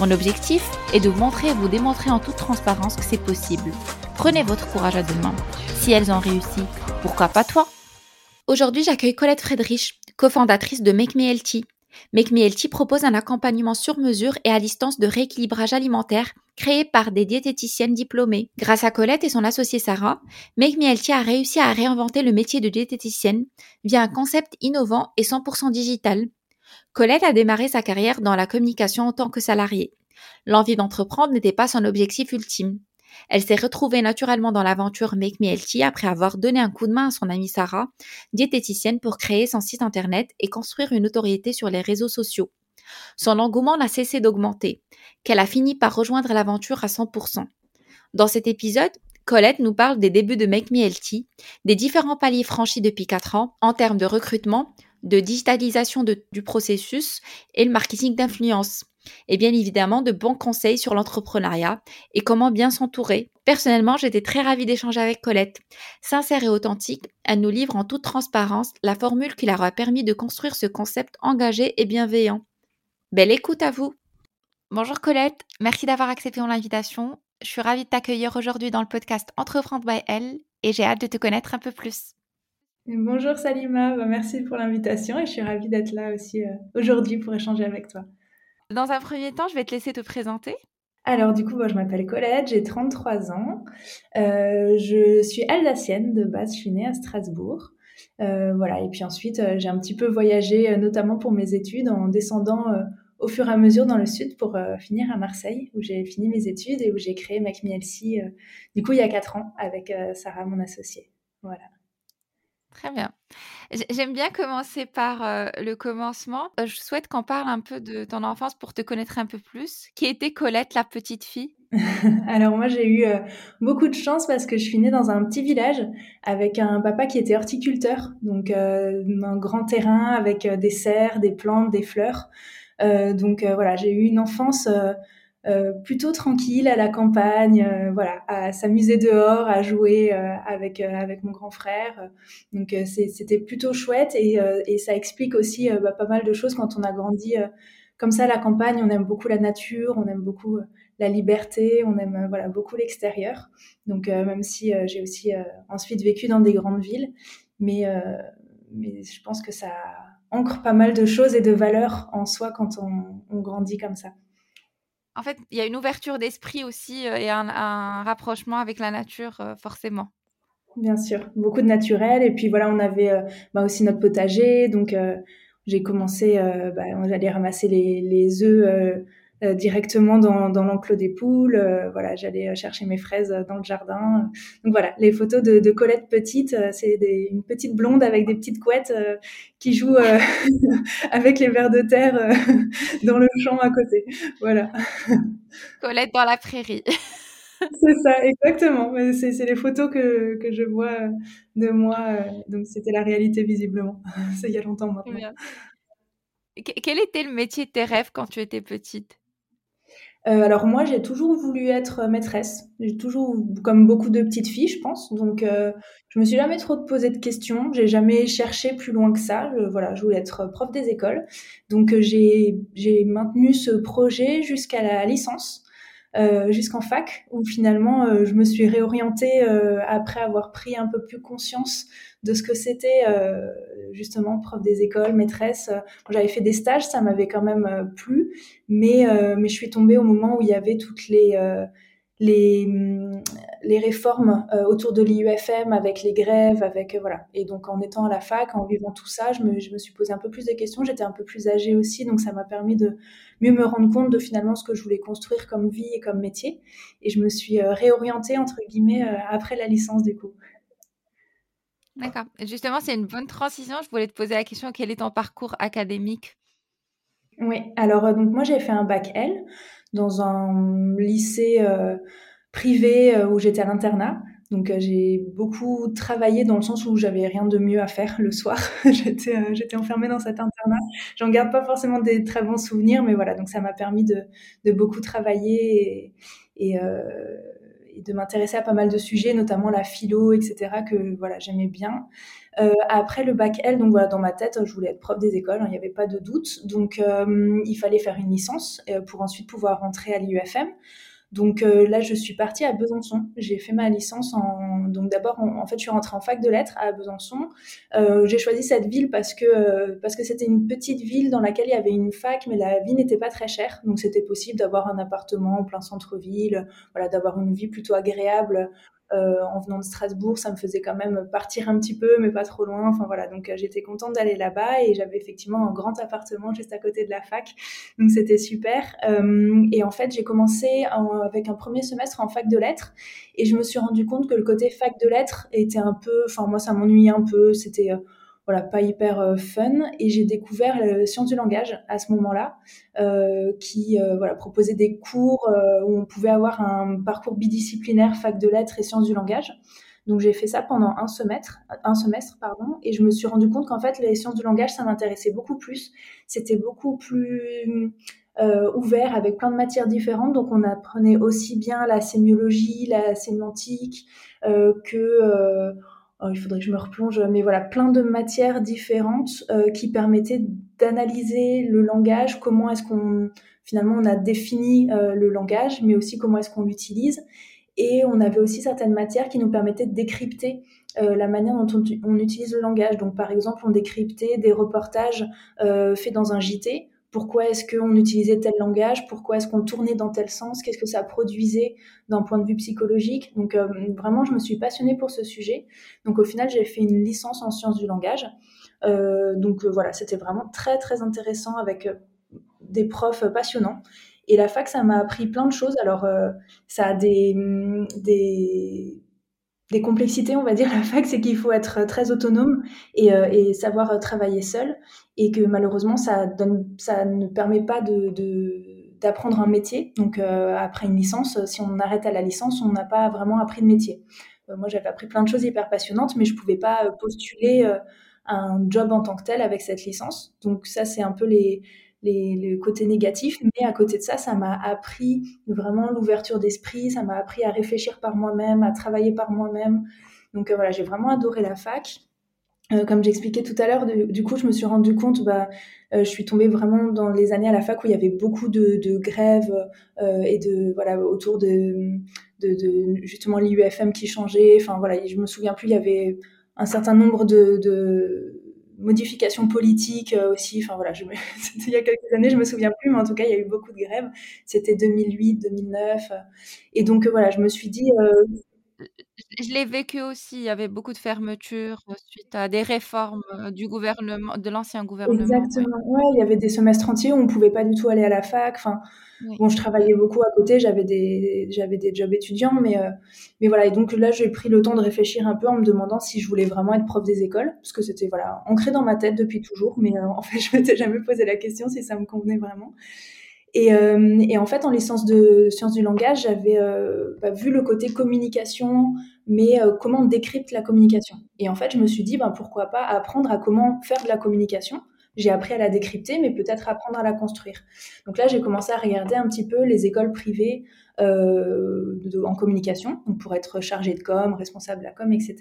Mon objectif est de vous montrer et vous démontrer en toute transparence que c'est possible. Prenez votre courage à deux mains. Si elles ont réussi, pourquoi pas toi? Aujourd'hui, j'accueille Colette Friedrich, cofondatrice de Make Me propose un accompagnement sur mesure et à distance de rééquilibrage alimentaire créé par des diététiciennes diplômées. Grâce à Colette et son associée Sarah, Make a réussi à réinventer le métier de diététicienne via un concept innovant et 100% digital. Colette a démarré sa carrière dans la communication en tant que salariée. L'envie d'entreprendre n'était pas son objectif ultime. Elle s'est retrouvée naturellement dans l'aventure Make Me Healthy après avoir donné un coup de main à son amie Sarah, diététicienne, pour créer son site internet et construire une notoriété sur les réseaux sociaux. Son engouement n'a cessé d'augmenter, qu'elle a fini par rejoindre l'aventure à 100%. Dans cet épisode, Colette nous parle des débuts de Make Me Healthy, des différents paliers franchis depuis 4 ans en termes de recrutement, de digitalisation du processus et le marketing d'influence. Et bien évidemment, de bons conseils sur l'entrepreneuriat et comment bien s'entourer. Personnellement, j'étais très ravie d'échanger avec Colette. Sincère et authentique, elle nous livre en toute transparence la formule qui leur a permis de construire ce concept engagé et bienveillant. Belle écoute à vous. Bonjour Colette, merci d'avoir accepté mon invitation. Je suis ravie de t'accueillir aujourd'hui dans le podcast Entreprendre by Elle et j'ai hâte de te connaître un peu plus. Bonjour Salima, bah, merci pour l'invitation et je suis ravie d'être là aussi euh, aujourd'hui pour échanger avec toi. Dans un premier temps, je vais te laisser te présenter. Alors du coup, moi, je m'appelle Colette, j'ai 33 ans. Euh, je suis alsacienne de base, je suis née à Strasbourg. Euh, voilà, et puis ensuite, j'ai un petit peu voyagé, notamment pour mes études, en descendant au fur et à mesure dans le sud pour finir à Marseille, où j'ai fini mes études et où j'ai créé MacMielsi, du coup, il y a 4 ans, avec Sarah, mon associée. Voilà. Très bien. J'aime bien commencer par euh, le commencement. Euh, je souhaite qu'on parle un peu de ton enfance pour te connaître un peu plus. Qui était Colette, la petite fille? Alors moi j'ai eu euh, beaucoup de chance parce que je suis née dans un petit village avec un papa qui était horticulteur, donc un grand terrain avec des serres, des plantes, des fleurs. donc voilà, j'ai eu une enfance euh, plutôt tranquille à la campagne, euh, voilà, à s'amuser dehors, à jouer euh, avec avec mon grand frère. Donc c'était plutôt chouette et, et, ça explique aussi bah, pas mal de choses quand on a grandi comme ça à la campagne. On aime beaucoup la nature, on aime beaucoup la liberté, on aime voilà beaucoup l'extérieur. Donc même si j'ai aussi ensuite vécu dans des grandes villes, mais mais je pense que ça ancre pas mal de choses et de valeurs en soi quand on, on grandit comme ça en fait, il y a une ouverture d'esprit aussi euh, et un, rapprochement avec la nature, euh, forcément. Bien sûr, beaucoup de naturel. Et puis voilà, on avait euh, bah, aussi notre potager. Donc, j'ai commencé, bah, j'allais ramasser les, les œufs euh, directement dans, dans l'enclos des poules. Euh, voilà, j'allais chercher mes fraises dans le jardin. Donc voilà, les photos de, de Colette petite, euh, c'est une petite blonde avec des petites couettes qui joue avec les vers de terre dans le champ à côté. Voilà. Colette dans la prairie. c'est ça, exactement. C'est les photos que, que, je vois de moi. Donc, c'était la réalité, visiblement. C'est il y a longtemps maintenant. Quel était le métier de tes rêves quand tu étais petite? Euh, alors moi, j'ai toujours voulu être maîtresse. J'ai toujours, comme beaucoup de petites filles, je pense. Donc, euh, je me suis jamais trop posé de questions. J'ai jamais cherché plus loin que ça. Je, voilà, je voulais être prof des écoles. Donc, euh, j'ai maintenu ce projet jusqu'à la licence. Euh, jusqu'en fac, où finalement euh, je me suis réorientée euh, après avoir pris un peu plus conscience de ce que c'était justement prof des écoles, maîtresse. J'avais fait des stages, ça m'avait quand même plu, mais mais je suis tombée au moment où il y avait toutes les les, les réformes euh, autour de l'IUFM avec les grèves, avec euh, voilà. Et donc en étant à la fac, en vivant tout ça, je me, je me suis posé un peu plus de questions. J'étais un peu plus âgée aussi, donc ça m'a permis de mieux me rendre compte de finalement ce que je voulais construire comme vie et comme métier. Et je me suis euh, réorientée entre guillemets après la licence du coup. D'accord. Justement, c'est une bonne transition. Je voulais te poser la question quel est ton parcours académique? Oui, alors donc moi j'ai fait un bac L, dans un lycée privé où j'étais à l'internat. Donc j'ai beaucoup travaillé dans le sens où j'avais rien de mieux à faire le soir. j'étais enfermée dans cet internat. J'en garde pas forcément des très bons souvenirs, mais voilà, donc ça m'a permis de, de beaucoup travailler et, et, de m'intéresser à pas mal de sujets, notamment la philo, etc., que voilà, j'aimais bien. Euh, après le bac L, donc voilà, dans ma tête, je voulais être prof des écoles, hein, il n'y avait pas de doute. Donc euh, il fallait faire une licence euh, pour ensuite pouvoir rentrer à l'IUFM. Donc là, je suis partie à Besançon. J'ai fait ma licence en. Donc d'abord, en, fait, je suis rentrée en fac de lettres à Besançon. J'ai choisi cette ville parce que parce que c'était une petite ville dans laquelle il y avait une fac, mais la vie n'était pas très chère. Donc c'était possible d'avoir un appartement en plein centre-ville, voilà, d'avoir une vie plutôt agréable euh, en venant de Strasbourg, ça me faisait quand même partir un petit peu, mais pas trop loin. Enfin voilà, donc euh, j'étais contente d'aller là-bas et j'avais effectivement un grand appartement juste à côté de la fac, donc c'était super. Euh, et en fait, j'ai commencé avec un premier semestre en fac de lettres et je me suis rendu compte que le côté fac de lettres était un peu, enfin moi ça m'ennuyait un peu, c'était voilà, pas hyper euh, fun. Et j'ai découvert la science du langage à ce moment-là, euh, qui euh, voilà, proposait des cours où on pouvait avoir un parcours bidisciplinaire, fac de lettres et sciences du langage. Donc j'ai fait ça pendant un semestre, un semestre pardon, et je me suis rendu compte qu'en fait les sciences du langage ça m'intéressait beaucoup plus. C'était beaucoup plus ouvert avec plein de matières différentes. Donc on apprenait aussi bien la sémiologie, la sémantique que Oh, il faudrait que je me replonge, mais voilà, plein de matières différentes euh, qui permettaient d'analyser le langage, comment est-ce qu'on finalement on a défini euh, le langage, mais aussi comment est-ce qu'on l'utilise. Et on avait aussi certaines matières qui nous permettaient de décrypter euh, la manière dont on, on, utilise le langage. Donc par exemple, on décryptait des reportages faits dans un JT pourquoi est-ce qu'on utilisait tel langage, pourquoi est-ce qu'on tournait dans tel sens, qu'est-ce que ça produisait d'un point de vue psychologique. Donc euh, vraiment, je me suis passionnée pour ce sujet. Donc au final, j'ai fait une licence en sciences du langage. Euh, donc euh, voilà, c'était vraiment très très intéressant avec des profs passionnants. Et la fac, ça m'a appris plein de choses. Alors ça a des, des des complexités, on va dire, la fac, c'est qu'il faut être très autonome et, euh, savoir travailler seul, et que malheureusement, ça, ne permet pas d'apprendre un métier. Donc, euh, après une licence, si on arrête à la licence, on n'a pas vraiment appris de métier. Euh, moi, j'avais appris plein de choses hyper passionnantes, mais je pouvais pas postuler un job en tant que tel avec cette licence. Donc, ça, c'est un peu les, les, côtés négatifs, mais à côté de ça, ça m'a appris vraiment l'ouverture d'esprit, ça m'a appris à réfléchir par moi-même, à travailler par moi-même. Donc euh, voilà, j'ai vraiment adoré la fac. Euh, comme j'expliquais tout à l'heure, du coup, je me suis rendu compte, bah, euh, je suis tombée vraiment dans les années à la fac où il y avait beaucoup de, grèves et de voilà autour de, de, justement l'IUFM qui changeait. Enfin voilà, je me souviens plus, il y avait un certain nombre de modifications politiques euh, aussi. Enfin voilà, je il y a quelques années, je me souviens plus, mais en tout cas, il y a eu beaucoup de grèves. C'était 2008, 2009. Et donc euh, voilà, je me suis dit. Euh, je l'ai vécu aussi. Il y avait beaucoup de fermetures suite à des réformes du gouvernement, de l'ancien gouvernement. Exactement. Ouais. il y avait des semestres entiers où on pouvait pas du tout aller à la fac. Enfin, Bon, je travaillais beaucoup à côté, j'avais des, j'avais des jobs étudiants, mais, euh, mais voilà. Et donc là, j'ai pris le temps de réfléchir un peu en me demandant si je voulais vraiment être prof des écoles, parce que c'était voilà ancré dans ma tête depuis toujours, mais euh, en fait, je m'étais jamais posé la question si ça me convenait vraiment. Et, euh, et en fait, en licence de sciences du langage, j'avais bah, vu le côté communication, mais comment on décrypte la communication. Et en fait, je me suis dit, ben pourquoi pas apprendre à comment faire de la communication j'ai appris à la décrypter, mais peut-être apprendre à la construire. Donc là, j'ai commencé à regarder un petit peu les écoles privées euh, en communication, pour être chargée de com, responsable de la com, etc.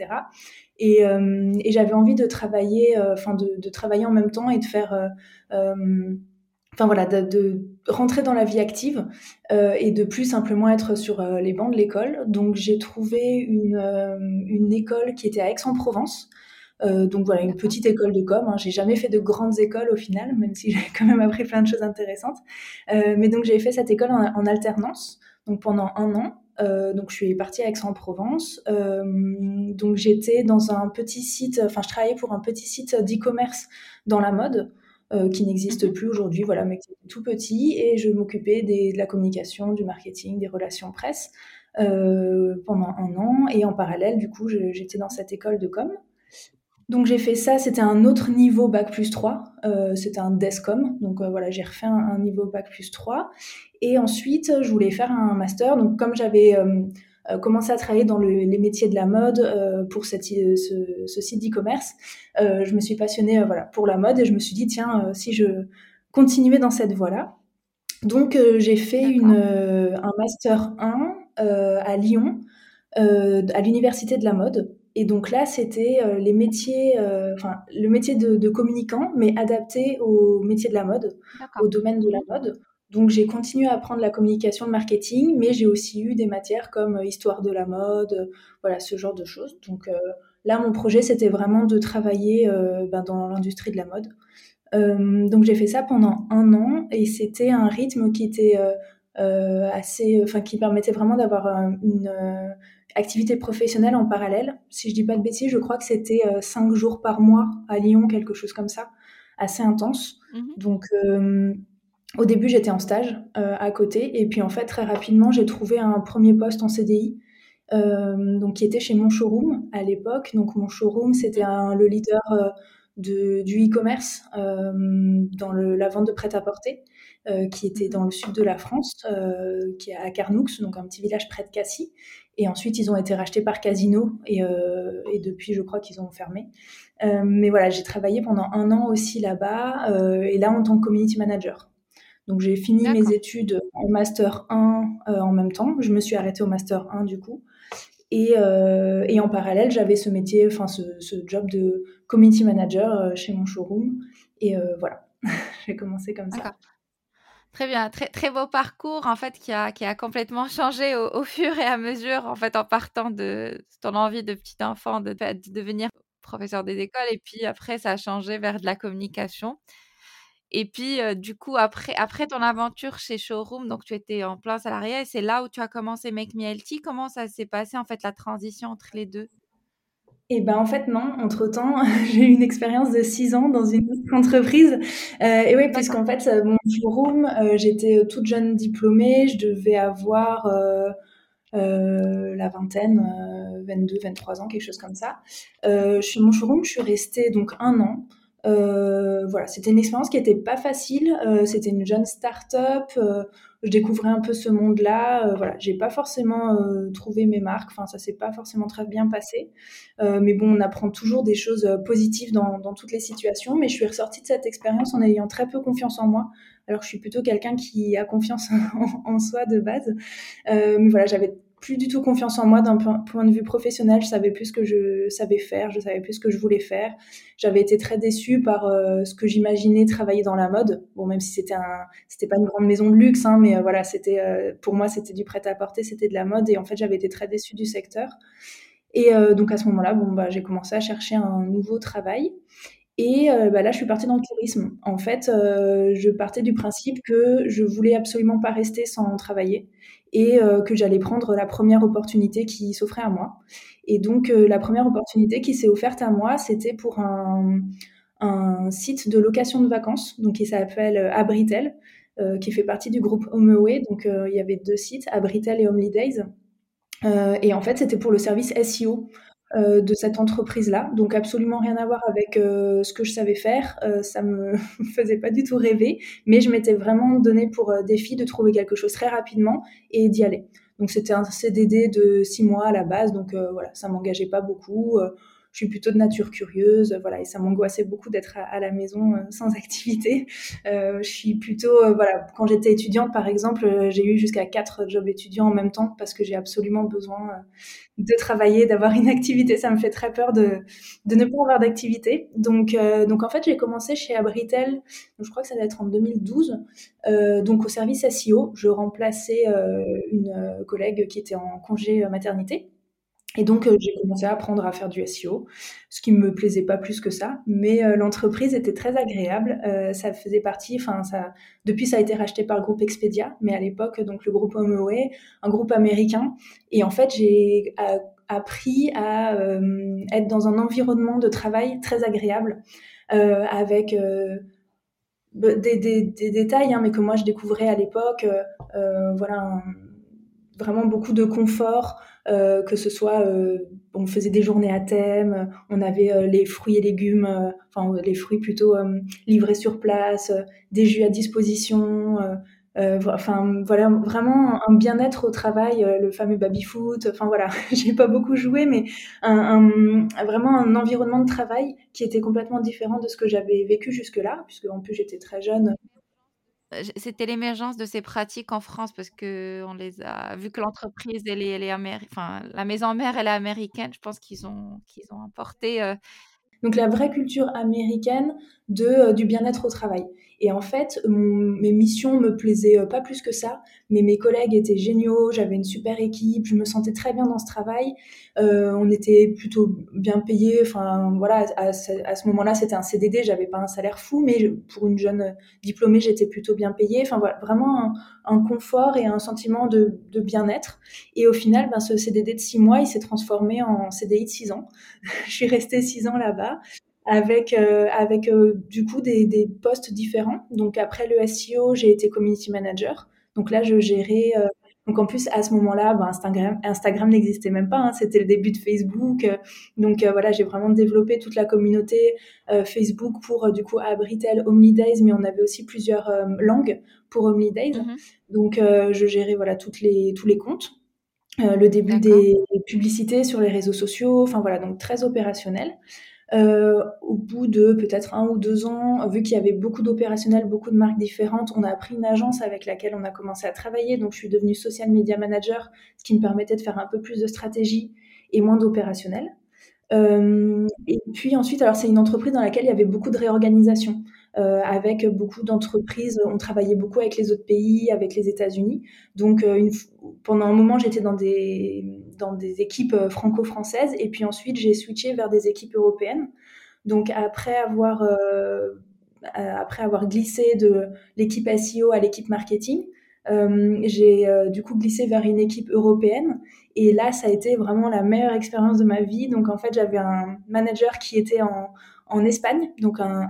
Euh, et, j'avais envie de travailler, euh, enfin de, travailler en même temps et de faire, enfin voilà, de, rentrer dans la vie active et de plus simplement être sur les bancs de l'école. Donc j'ai trouvé une, une école qui était à Aix-en-Provence. Euh, donc voilà, une petite école de com. Hein. J'ai jamais fait de grandes écoles au final, même si j'ai quand même appris plein de choses intéressantes. Euh, mais donc j'ai fait cette école en, alternance, donc pendant un an. Euh, donc je suis partie à Aix-en-Provence. donc j'étais dans un petit site, enfin je travaillais pour un petit site d'e-commerce dans la mode. Qui n'existe mhm. plus aujourd'hui, voilà, mais qui est tout petit, et je m'occupais de la communication, du marketing, des relations presse pendant un an, et en parallèle, du coup, j'étais dans cette école de com. Donc j'ai fait ça, c'était un autre niveau Bac plus 3, euh, c'était un DESCOM, donc euh, voilà, j'ai refait un, niveau Bac plus 3. Et ensuite, je voulais faire un master, donc comme j'avais euh, commencé à travailler dans les métiers de la mode pour cette, ce, ce, site d'e-commerce, je me suis passionnée voilà, pour la mode et je me suis dit, tiens, si je continuais dans cette voie-là. Donc j'ai fait une, un master 1 à Lyon, à l'université de la mode. Et donc là, c'était euh, les métiers, euh, enfin le métier de, communicant, mais adapté au métier de la mode, au domaine de la mode. Donc j'ai continué à apprendre la communication, le marketing, mais j'ai aussi eu des matières comme euh, histoire de la mode, voilà ce genre de choses. Donc là, mon projet, c'était vraiment de travailler ben, dans l'industrie de la mode. donc j'ai fait ça pendant un an et c'était un rythme qui était assez, enfin qui permettait vraiment d'avoir une activité professionnelle en parallèle. Si je dis pas de bêtises, je crois que c'était euh, cinq jours par mois à Lyon, quelque chose comme ça, assez intense. Mhm. Donc, euh, au début, j'étais en stage euh, à côté, et puis en fait, très rapidement, j'ai trouvé un premier poste en CDI. donc qui était chez mon showroom à l'époque. Donc mon showroom, c'était le leader de, du e-commerce dans le, la vente de prêt-à-porter. qui était dans le sud de la France, qui est à Carnoux, donc un petit village près de Cassis. Et ensuite, ils ont été rachetés par Casino et, euh, et depuis, je crois qu'ils ont fermé. Euh, mais voilà, j'ai travaillé pendant un an aussi là-bas euh, et là en tant que community manager. Donc j'ai fini mes études en master 1 euh, en même temps. Je me suis arrêtée au master 1 du coup. Et, euh, et en parallèle, j'avais ce métier, enfin ce, ce, job de community manager chez mon showroom. Et voilà, j'ai commencé comme ça. Très bien, très, très beau parcours en fait qui a, qui a complètement changé au, fur et à mesure en fait en partant de ton envie de petit enfant de, devenir professeur des écoles et puis après ça a changé vers de la communication. Et puis euh, du coup après, après ton aventure chez Showroom, donc tu étais en plein salarié et c'est là où tu as commencé Make Me Healthy. Comment ça s'est passé en fait la transition entre les deux? Et ben en fait non, entre-temps, j'ai eu une expérience de six ans dans une autre entreprise. Euh, et oui, puisqu'en fait, mon showroom, euh, j'étais toute jeune diplômée, je devais avoir euh, la vingtaine, 22, 23 ans, quelque chose comme ça. chez mon showroom, je suis restée donc un an. Voilà, c'était une expérience qui n'était pas facile. c'était une jeune start-up je découvrais un peu ce monde-là. Euh, voilà, j'ai pas forcément euh, trouvé mes marques. Enfin, ça s'est pas forcément très bien passé. Euh, mais bon, on apprend toujours des choses positives dans, dans, toutes les situations. Mais je suis ressortie de cette expérience en ayant très peu confiance en moi. Alors, je suis plutôt quelqu'un qui a confiance en, en, soi de base. mais voilà, j'avais plus du tout confiance en moi d'un point de vue professionnel. Je savais plus ce que je savais faire, je savais plus ce que je voulais faire. J'avais été très déçue par euh, ce que j'imaginais travailler dans la mode. Bon, même si c'était un, c'était pas une grande maison de luxe, hein, mais euh, voilà, c'était euh, pour moi c'était du prêt à porter, c'était de la mode, et en fait j'avais été très déçue du secteur. Et donc à ce moment-là, bon bah j'ai commencé à chercher un nouveau travail. Et bah, là, je suis partie dans le tourisme. En fait, je partais du principe que je voulais absolument pas rester sans travailler et euh, que j'allais prendre la première opportunité qui s'offrait à moi. Et donc, euh, la première opportunité qui s'est offerte à moi, c'était pour un, site de location de vacances, donc qui s'appelle euh, Abritel, qui fait partie du groupe HomeAway. Donc, il y avait deux sites, Abritel et Homely et en fait, c'était pour le service SEO. Euh, de cette entreprise-là. Donc absolument rien à voir avec euh, ce que je savais faire. Euh, ça me faisait pas du tout rêver, mais je m'étais vraiment donné pour défi de trouver quelque chose très rapidement et d'y aller. Donc c'était un CDD de six mois à la base, donc voilà, ça m'engageait pas beaucoup je suis plutôt de nature curieuse, voilà, et ça m'angoissait beaucoup d'être à, la maison euh, sans activité. Euh, je suis plutôt, euh, voilà, quand j'étais étudiante, par exemple, j'ai eu jusqu'à quatre jobs étudiants en même temps parce que j'ai absolument besoin de travailler, d'avoir une activité. Ça me fait très peur de, de ne pas avoir d'activité. Donc, donc en fait, j'ai commencé chez Abritel, je crois que ça doit être en 2012, donc au service SEO. Je remplaçais une collègue qui était en congé maternité. Et donc, euh, j'ai commencé à apprendre à faire du SEO, ce qui me plaisait pas plus que ça. Mais euh, l'entreprise était très agréable. Euh, ça faisait partie, enfin, ça, depuis, ça a été racheté par le groupe Expedia, mais à l'époque, donc le groupe HomeAway, un groupe américain. Et en fait, j'ai appris à être dans un environnement de travail très agréable, avec des, des, détails, hein, mais que moi je découvrais à l'époque. voilà. Vraiment beaucoup de confort, euh, que ce soit, euh, on faisait des journées à thème, on avait euh, les fruits et légumes, enfin les fruits plutôt livrés sur place, des jus à disposition. enfin voilà, vraiment un bien-être au travail, le fameux baby-foot. Enfin voilà, j'ai pas beaucoup joué, mais un, vraiment un environnement de travail qui était complètement différent de ce que j'avais vécu jusque-là, puisque en plus j'étais très jeune. C'était l'émergence de ces pratiques en France parce que on les a vu que l'entreprise elle est, elle est enfin la maison mère elle est américaine. Je pense qu'ils ont qu'ils ont importé. Donc la vraie culture américaine de du bien-être au travail. Et en fait, mes missions me plaisaient pas plus que ça, mais mes collègues étaient géniaux, j'avais une super équipe, je me sentais très bien dans ce travail. Euh, on était plutôt bien payés. Enfin voilà, à, ce moment-là, c'était un CDD, j'avais pas un salaire fou, mais pour une jeune diplômée, j'étais plutôt bien payée. Enfin voilà, vraiment un, confort et un sentiment de, bien-être. Et au final, ben, ce CDD de six mois, il s'est transformé en CDI de six ans. je suis restée six ans là-bas avec euh, avec euh, du coup des, des, postes différents. Donc après le SEO, j'ai été community manager. Donc là, je gérais. Euh, donc en plus à ce moment-là, ben, Instagram, Instagram n'existait même pas. Hein, C'était le début de Facebook. donc voilà, j'ai vraiment développé toute la communauté Facebook pour du coup Abritel, Days, mais on avait aussi plusieurs langues pour Days. Mm-hmm. Donc je gérais voilà toutes les tous les comptes. le début des publicités sur les réseaux sociaux, enfin voilà, donc très opérationnel. Euh, au bout de peut-être un ou deux ans, vu qu'il y avait beaucoup d'opérationnels, beaucoup de marques différentes, on a pris une agence avec laquelle on a commencé à travailler. Donc, je suis devenue social media manager, ce qui me permettait de faire un peu plus de stratégie et moins d'opérationnel. Euh, et puis ensuite, alors c'est une entreprise dans laquelle il y avait beaucoup de réorganisation. Euh, avec beaucoup d'entreprises. On travaillait beaucoup avec les autres pays, avec les États-Unis. Donc, euh, pendant un moment, j'étais dans des, dans des équipes euh, franco-françaises et puis ensuite, j'ai switché vers des équipes européennes. Donc, après avoir, après avoir glissé de l'équipe SEO à l'équipe marketing, j'ai du coup glissé vers une équipe européenne et là ça a été vraiment la meilleure expérience de ma vie donc en fait j'avais un manager qui était en, en Espagne, donc un,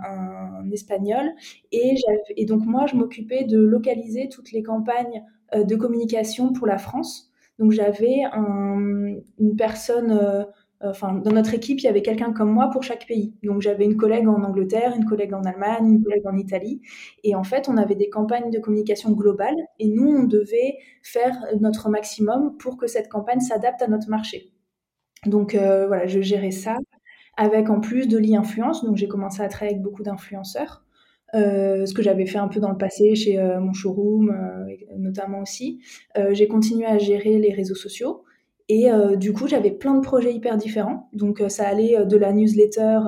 espagnol. Et, et, donc moi, je m'occupais de localiser toutes les campagnes euh, de communication pour la France. Donc j'avais une personne, euh, enfin dans notre équipe, il y avait quelqu'un comme moi pour chaque pays. Donc j'avais une collègue en Angleterre, une collègue en Allemagne, une collègue en Italie. Et en fait, on avait des campagnes de communication globales et nous, on devait faire notre maximum pour que cette campagne s'adapte à notre marché. Donc euh, voilà, je gérais ça avec en plus de l'e-influence. Donc j'ai commencé à travailler avec beaucoup d'influenceurs, euh, ce que j'avais fait un peu dans le passé chez euh, mon showroom euh, notamment aussi. j'ai continué à gérer les réseaux sociaux. Et du coup, j'avais plein de projets hyper différents. Donc, ça allait de la newsletter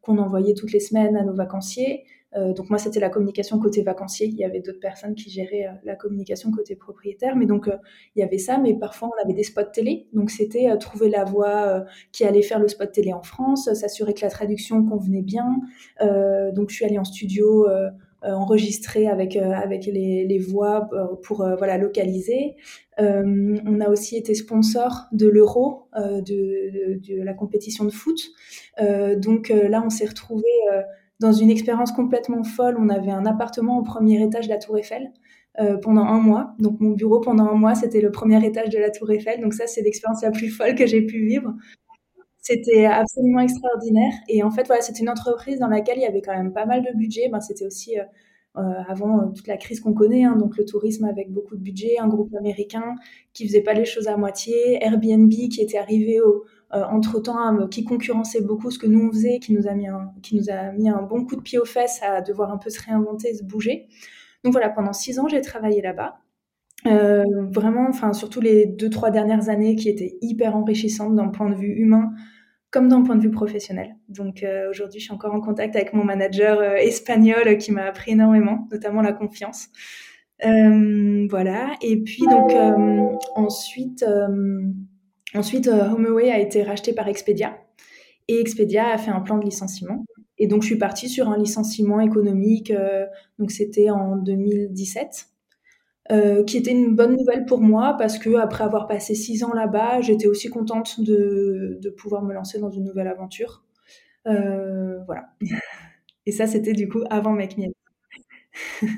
qu'on envoyait toutes les semaines à nos vacanciers, euh, donc moi, c'était la communication côté vacancier. Il y avait d'autres personnes qui géraient euh, la communication côté propriétaire. Mais donc, euh, il y avait ça. Mais parfois, on avait des spots télé. Donc, c'était trouver la voix qui allait faire le spot télé en France, s'assurer que la traduction convenait bien. donc, je suis allée en studio enregistrer avec avec les, voix pour voilà localiser. on a aussi été sponsor de l'Euro de, de, la compétition de foot. donc là, on s'est retrouvé dans une expérience complètement folle. On avait un appartement au premier étage de la Tour Eiffel euh, pendant un mois. Donc mon bureau pendant un mois, c'était le premier étage de la Tour Eiffel. Donc ça, c'est l'expérience la plus folle que j'ai pu vivre. C'était absolument extraordinaire. Et en fait, voilà, c'était une entreprise dans laquelle il y avait quand même pas mal de budget. Ben, c'était aussi euh, euh, avant toute la crise qu'on connaît, hein, donc le tourisme avec beaucoup de budget, un groupe américain qui faisait pas les choses à moitié, Airbnb qui était arrivé au, euh, entre-temps qui concurrençait beaucoup ce que nous on faisait, qui nous a mis un, qui nous a mis un bon coup de pied aux fesses à devoir un peu se réinventer, se bouger. Donc voilà, pendant six ans, j'ai travaillé là-bas. Euh, vraiment, enfin surtout les deux trois dernières années qui étaient hyper enrichissantes d'un point de vue humain comme d'un point de vue professionnel. Donc euh, aujourd'hui, je suis encore en contact avec mon manager espagnol qui m'a appris énormément, notamment la confiance. voilà. Et puis donc ensuite Ensuite, euh, HomeAway a été racheté par Expedia et Expedia a fait un plan de licenciement. Et donc, je suis partie sur un licenciement économique, euh, donc c'était en 2017, euh, qui était une bonne nouvelle pour moi parce que après avoir passé six ans là-bas, j'étais aussi contente de, pouvoir me lancer dans une nouvelle aventure. voilà. Et ça, c'était du coup avant Make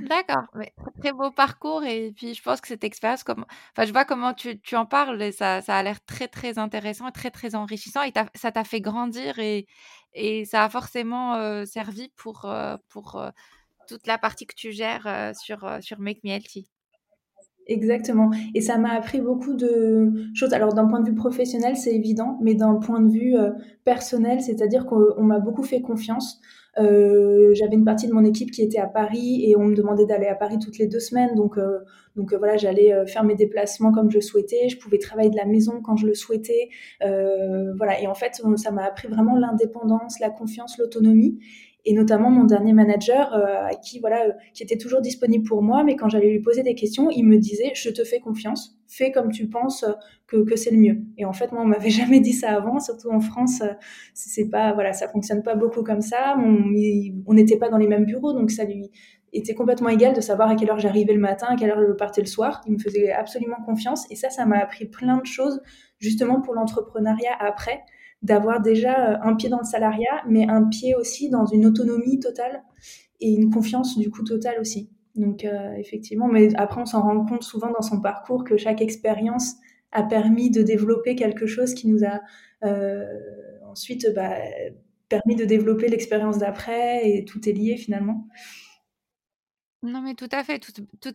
D'accord, mais très beau parcours et puis je pense que cette expérience enfin, je vois comment tu tu en parles et ça ça a l'air très, très intéressant et très, très enrichissant et ça t'a fait grandir et et ça a forcément, heu, servi pour, heu, pour, heu, toute la partie que tu gères, sur, sur Make Me Healthy. Exactement et ça m'a appris beaucoup de choses. Alors d'un point de vue professionnel, c'est évident, mais d'un point de vue, personnel, c'est-à-dire qu'on m'a beaucoup fait confiance. Heu, j'avais une partie de mon équipe qui était à Paris et on me demandait d'aller à Paris toutes les 2 semaines donc heu donc heu, voilà, j'allais, faire mes déplacements comme je souhaitais. Je pouvais travailler de la maison quand je le souhaitais. Voilà et en fait, ça m'a appris vraiment l'indépendance, la confiance, l'autonomie et notamment mon dernier manager euh, qui voilà euh, qui était toujours disponible pour moi mais quand j'allais lui poser des questions il me disait je te fais confiance fais comme tu penses que, que c'est le mieux. Et en fait moi on m'avait jamais dit ça avant surtout en France euh, c'est pas voilà ça fonctionne pas beaucoup comme ça. On n'était pas dans les mêmes bureaux donc ça lui était complètement égal de savoir à quelle heure j'arrivais le matin à quelle heure je partais le soir. Il me faisait absolument confiance et ça ça m'a appris plein de choses justement pour l'entrepreneuriat après d'avoir déjà euh, un pied dans le salariat, mais un pied aussi dans une autonomie totale et une confiance du coup totale aussi. Donc euh, effectivement, mais après on s'en rend compte souvent dans son parcours que chaque expérience a permis de développer quelque chose qui nous a euh, ensuite bah, permis de développer l'expérience d'après et tout est lié finalement. Non, mais tout à fait.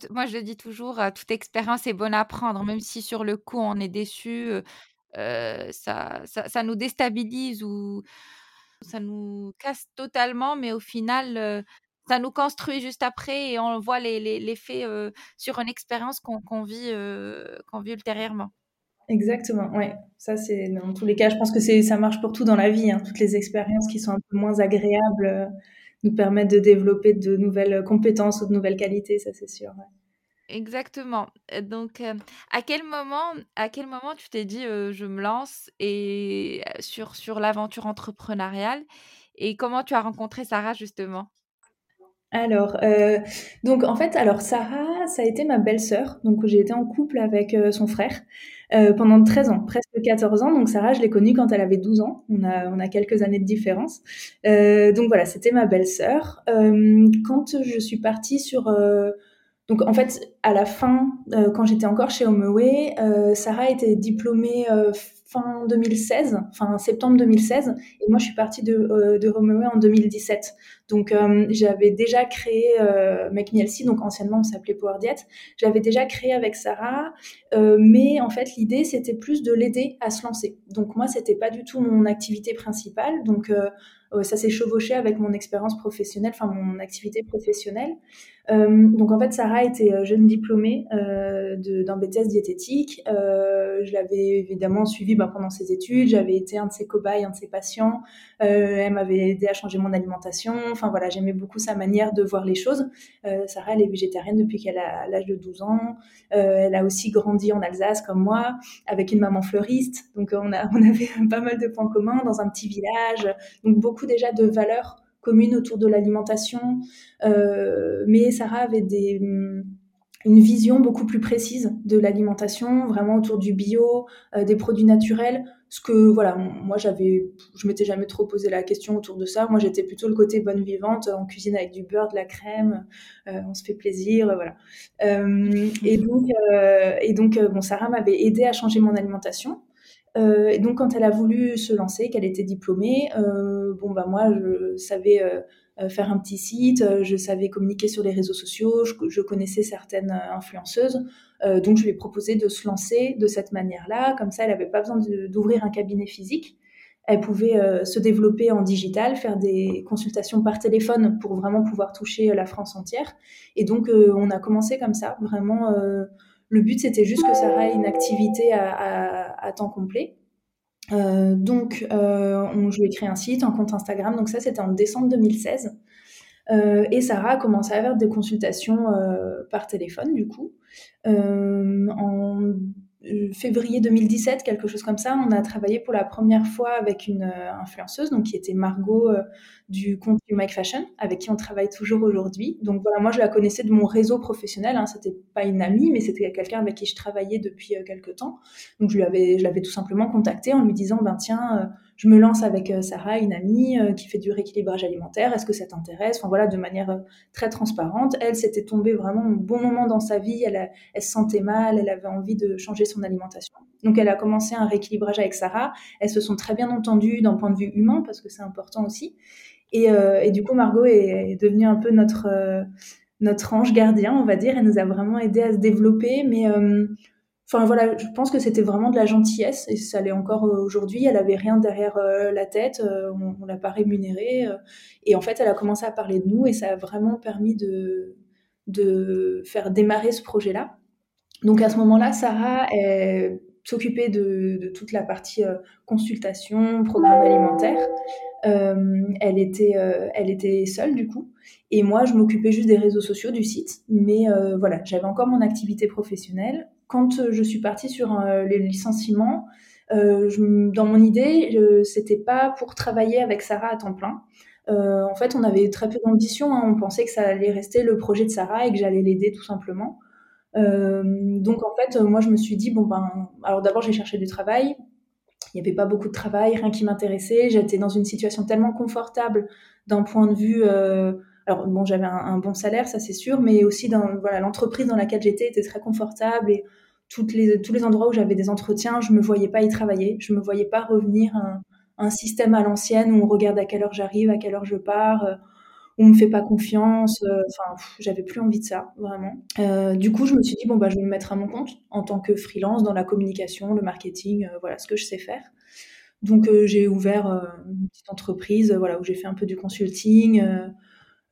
Moi, je le dis toujours, toute expérience est bonne à prendre, même si sur le coup on est déçu ça, ça, ça, nous déstabilise ou ça nous casse totalement, mais au final, ça nous construit juste après et on voit les, sur une expérience qu'on qu vit, qu'on vit ultérieurement. Exactement, ouais. Ça, c'est dans tous les cas, je pense que ça marche pour tout dans la vie. Hein. Toutes les expériences qui sont un peu moins agréables nous permettent de développer de nouvelles compétences ou de nouvelles qualités, ça c'est sûr. Exactement. Donc, à quel moment à quel moment tu t'es dit, «Je me lance» et sur sur l'aventure entrepreneuriale et comment tu as rencontré Sarah justement? Alors, donc en fait, alors Sarah, ça a été ma belle-sœur, donc j'ai été en couple avec, son frère, pendant 13 ans, presque 14 ans. Donc Sarah, je l'ai connue quand elle avait 12 ans. On a on a quelques années de différence. Donc voilà, c'était ma belle-sœur. quand je suis partie sur, donc en fait, à la fin, euh, quand j'étais encore chez Homeway, euh, Sarah était diplômée euh, fin 2016, fin septembre 2016, et moi je suis partie de, euh, de en 2017. Donc euh, j'avais déjà créé euh, Make Me donc anciennement on s'appelait Power Diet. J'avais déjà créé avec Sarah, mais en fait l'idée c'était plus de l'aider à se lancer. Donc moi c'était pas du tout mon activité principale, donc ça s'est chevauché avec mon expérience professionnelle, enfin mon activité professionnelle. Euh, donc en fait, Sarah était euh, jeune diplômée euh, d'un BTS diététique. Je l'avais évidemment suivie bah, pendant ses études. J'avais été un de ses cobayes, un de ses patients. Elle m'avait aidé à changer mon alimentation. Enfin voilà, j'aimais beaucoup sa manière de voir les choses. Sarah, elle est végétarienne depuis qu'elle a l'âge de 12 ans. elle a aussi grandi en Alsace comme moi, avec une maman fleuriste. Donc on, a, on avait pas mal de points communs dans un petit village. Donc beaucoup déjà de valeurs commune autour de l'alimentation. Euh, mais Sarah avait mm, une vision beaucoup plus précise de l'alimentation, vraiment autour du bio, euh, des produits naturels. Ce que, voilà, moi, j'avais, je m'étais jamais trop posé la question autour de ça. Moi, j'étais plutôt le côté bonne vivante, en cuisine avec du beurre, de la crème, euh, on se fait plaisir, voilà. et donc, et donc bon, Sarah m'avait aidé à changer mon alimentation. Euh, et donc, quand elle a voulu se lancer, qu'elle était diplômée, euh, bon, bah, moi, je savais euh, faire un petit site, je savais communiquer sur les réseaux sociaux, je, je connaissais certaines influenceuses. donc, je lui ai proposé de se lancer de cette manière-là. Comme ça, elle n'avait pas besoin d'ouvrir un cabinet physique. Elle pouvait se développer en digital, faire des consultations par téléphone pour vraiment pouvoir toucher la France entière. Et donc, on a commencé comme ça, vraiment le but, c'était juste que Sarah ait une activité à, temps complet. Euh, donc, euh, on, je lui ai créé un site, un compte Instagram. Donc ça, c'était en décembre 2016. Euh, et Sarah a commencé à faire des consultations par téléphone, du coup. Février 2017, quelque chose comme ça, on a travaillé pour la première fois avec une euh, influenceuse, donc qui était Margot euh, du compte You Fashion, avec qui on travaille toujours aujourd'hui. Donc voilà, moi je la connaissais de mon réseau professionnel, hein, c'était pas une amie, mais c'était quelqu'un avec qui je travaillais depuis quelques temps. Donc je je l'avais tout simplement contacté en lui disant, ben tiens, je me lance avec Sarah, une amie qui fait du rééquilibrage alimentaire. Est-ce que ça t'intéresse? Enfin voilà, de manière très transparente. Elle, s'était tombée vraiment au bon moment dans sa vie. Elle, se sentait mal, elle avait envie de changer son alimentation. Donc elle a commencé un rééquilibrage avec Sarah. Elles se sont très bien entendues d'un point de vue humain parce que c'est important aussi. Et, du coup, Margot est, devenue un peu notre notre ange gardien, on va dire. Elle nous a vraiment aidé à se développer, mais Enfin voilà, je pense que c'était vraiment de la gentillesse et ça l'est encore euh, aujourd'hui. Elle avait rien derrière euh, la tête, euh, on, on l'a pas rémunérée et en fait elle a commencé à parler de nous et ça a vraiment permis de faire démarrer ce projet-là. Donc à ce moment-là, Sarah s'occupait de, de, toute la partie consultation, programme alimentaire. elle était elle était seule du coup et moi je m'occupais juste des réseaux sociaux du site. Mais voilà, j'avais encore mon activité professionnelle quand euh, je suis partie sur euh, les licenciements, euh, dans mon idée, c'était pas pour travailler avec Sarah à temps plein. en fait, on avait très peu d'ambition. Hein. On pensait que ça allait rester le projet de Sarah et que j'allais l'aider tout simplement. donc en fait, moi je me suis dit bon ben, alors d'abord j'ai cherché du travail. Il n'y avait pas beaucoup de travail, rien qui m'intéressait. J'étais dans une situation tellement confortable d'un point de vue alors bon, j'avais un, bon salaire, ça c'est sûr, mais aussi dans voilà l'entreprise dans laquelle j'étais était très confortable et toutes les, tous les endroits où j'avais des entretiens, je me voyais pas y travailler, je me voyais pas revenir à un, système à l'ancienne où on regarde à quelle heure j'arrive, à quelle heure je pars, euh, où on me fait pas confiance. Euh, enfin, j'avais plus envie de ça vraiment. Euh, du coup, je me suis dit bon bah je vais me mettre à mon compte en tant que freelance dans la communication, le marketing, voilà ce que je sais faire. Donc j'ai ouvert une petite entreprise, voilà où j'ai fait un peu du consulting.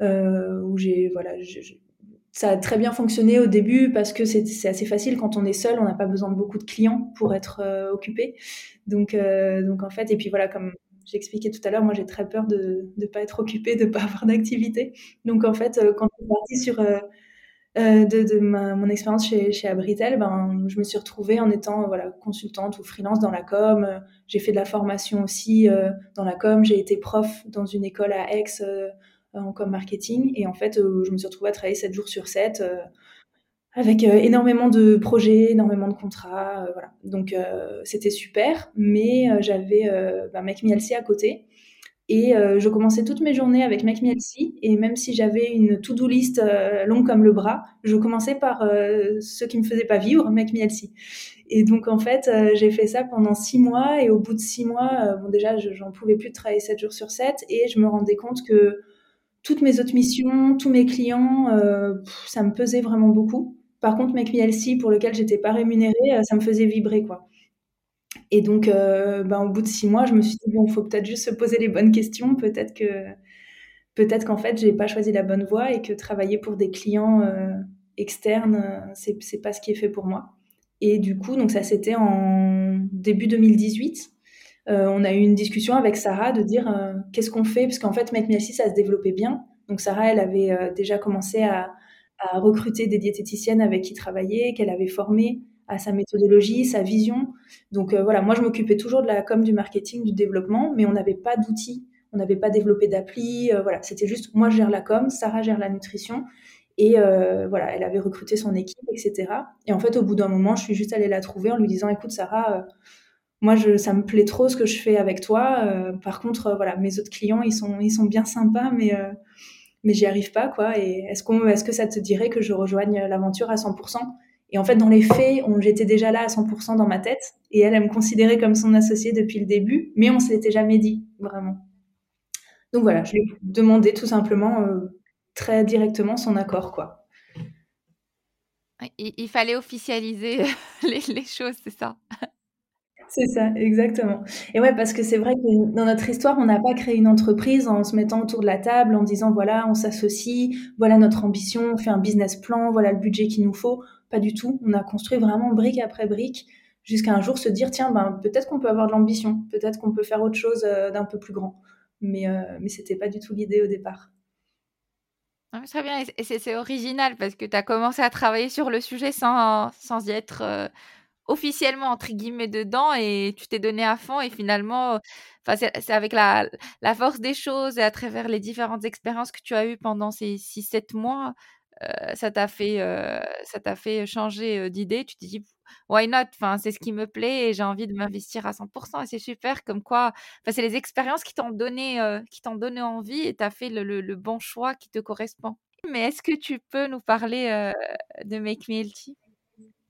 Euh, où j'ai voilà, ça a très bien fonctionné au début parce que c'est assez facile quand on est seul, on n'a pas besoin de beaucoup de clients pour être euh, occupé. Donc, euh, donc en fait, et puis voilà, comme j'expliquais tout à l'heure, moi j'ai très peur de ne pas être occupée, de ne pas avoir d'activité. Donc en fait, quand je suis partie sur de, de ma, mon expérience chez, chez Abritel, ben, je me suis retrouvée en étant voilà, consultante ou freelance dans la com. J'ai fait de la formation aussi dans la com. J'ai été prof dans une école à Aix en com marketing. Et en fait, euh, je me suis retrouvée à travailler 7 jours sur 7 euh, avec euh, énormément de projets, énormément de contrats, voilà. Donc c'était super, mais j'avais bah, Make à côté. Et je commençais toutes mes journées avec Make Me Et même si j'avais une to-do list longue comme le bras, je commençais par ce qui me faisait pas vivre, Make Me Et donc, en fait, j'ai fait ça pendant six mois. Et au bout de six mois, bon, déjà, j'en pouvais plus de travailler 7 jours sur 7. Et je me rendais compte que toutes mes autres missions, tous mes clients, euh, ça me pesait vraiment beaucoup. Par contre, Make Me pour lequel j'étais pas rémunérée, euh, ça me faisait vibrer, quoi. Et donc, euh, ben, au bout de six mois, je me suis dit, bon, faut peut-être juste se poser les bonnes questions. Peut-être que, peut-être qu'en fait, j'ai pas choisi la bonne voie et que travailler pour des clients externes, c'est, c'est pas ce qui est fait pour moi. Et du coup, donc ça, c'était en début 2018. Euh, on a eu une discussion avec Sarah de dire euh, qu'est-ce qu'on fait, parce qu'en fait, Make ça se développait bien. Donc Sarah, elle avait euh, déjà commencé à, recruter des diététiciennes avec qui travailler, qu'elle avait formé à sa méthodologie, sa vision. Donc voilà, moi je m'occupais toujours de la com, du marketing, du développement, mais on n'avait pas d'outils, on n'avait pas développé d'appli. voilà, c'était juste moi je gère la com, Sarah gère la nutrition. Et voilà, elle avait recruté son équipe, etc. Et en fait, au bout d'un moment, je suis juste allée la trouver en lui disant, écoute Sarah, moi, ça me plaît trop ce que je fais avec toi. Euh, par contre, euh, voilà, mes autres clients, ils sont, ils sont bien sympas, mais, euh, mais j'y arrive pas, quoi. Et est-ce qu'on, est-ce que ça te dirait que je rejoigne l'aventure à 100% Et en fait, dans les faits, j'étais déjà là à 100% dans ma tête. Et elle, elle me considérait comme son associée depuis le début, mais on se l'était jamais dit, vraiment. Donc voilà, je lui ai demandé tout simplement, très directement, son accord, quoi. Il, fallait officialiser les choses, c'est ça? C'est ça, exactement. Et ouais, parce que c'est vrai que dans notre histoire, on n'a pas créé une entreprise en se mettant autour de la table, en disant voilà, on s'associe, voilà notre ambition, on fait un business plan, voilà le budget qu'il nous faut. Pas du tout. On a construit vraiment brique après brique jusqu'à un jour se dire tiens, ben, peut-être qu'on peut avoir de l'ambition, peut-être qu'on peut faire autre chose euh, d'un peu plus grand. Mais, euh, mais c'était pas du tout l'idée au départ. Ah, très bien, et c'est original parce que tu as commencé à travailler sur le sujet sans, sans y être euh, officiellement entre guillemets dedans et tu t'es donné à fond et finalement c'est avec la, la, force des choses et à travers les différentes expériences que tu as eues pendant ces 6-7 mois ça t'a fait, ça t'a fait changer d'idée. Tu te dis, why not? Enfin, c'est ce qui me plaît et j'ai envie de m'investir à 100%. Et c'est super, comme quoi, enfin, c'est les expériences qui t'ont donné, qui t'ont donné envie et tu as fait le, le, bon choix qui te correspond. Mais est-ce que tu peux nous parler de Make Me Healthy?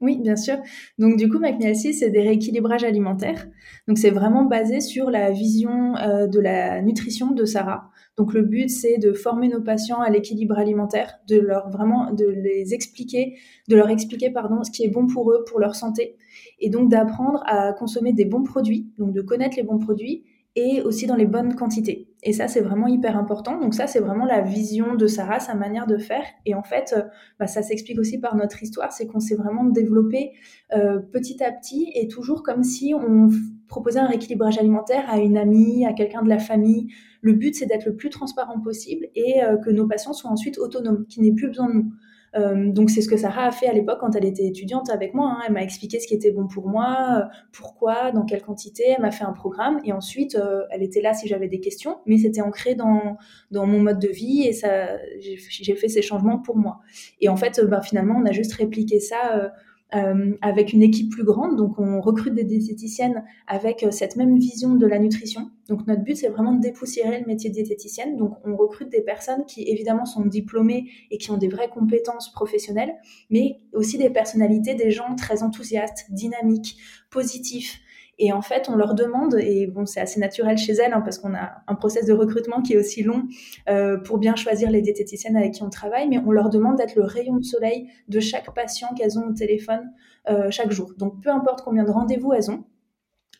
Oui, bien sûr. Donc du coup, McMielsi, c'est des rééquilibrages alimentaires. Donc c'est vraiment basé sur la vision euh, de la nutrition de Sarah. Donc le but, c'est de former nos patients à l'équilibre alimentaire, de leur vraiment de les expliquer, de leur expliquer pardon ce qui est bon pour eux, pour leur santé, et donc d'apprendre à consommer des bons produits, donc de connaître les bons produits et aussi dans les bonnes quantités. Et ça, c'est vraiment hyper important. Donc ça, c'est vraiment la vision de Sarah, sa manière de faire. Et en fait, euh, bah, ça s'explique aussi par notre histoire, c'est qu'on s'est vraiment développé euh, petit à petit et toujours comme si on proposait un rééquilibrage alimentaire à une amie, à quelqu'un de la famille. Le but, c'est d'être le plus transparent possible et euh, que nos patients soient ensuite autonomes, qu'ils n'aient plus besoin de nous. Euh, donc c'est ce que Sarah a fait à l'époque quand elle était étudiante avec moi. Hein. Elle m'a expliqué ce qui était bon pour moi, euh, pourquoi, dans quelle quantité. Elle m'a fait un programme et ensuite euh, elle était là si j'avais des questions, mais c'était ancré dans dans mon mode de vie et ça j'ai fait ces changements pour moi. Et en fait, ben, finalement, on a juste répliqué ça euh, avec une équipe plus grande. Donc, on recrute des diététiciennes avec euh, cette même vision de la nutrition. Donc, notre but, c'est vraiment de dépoussiérer le métier de diététicienne. Donc, on recrute des personnes qui, évidemment, sont diplômées et qui ont des vraies compétences professionnelles, mais aussi des personnalités, des gens très enthousiastes, dynamiques, positifs, et en fait, on leur demande, et bon, c'est assez naturel chez elles, hein, parce qu'on a un process de recrutement qui est aussi long euh, pour bien choisir les diététiciennes avec qui on travaille, mais on leur demande d'être le rayon de soleil de chaque patient qu'elles ont au téléphone euh, chaque jour. Donc, peu importe combien de rendez-vous elles ont,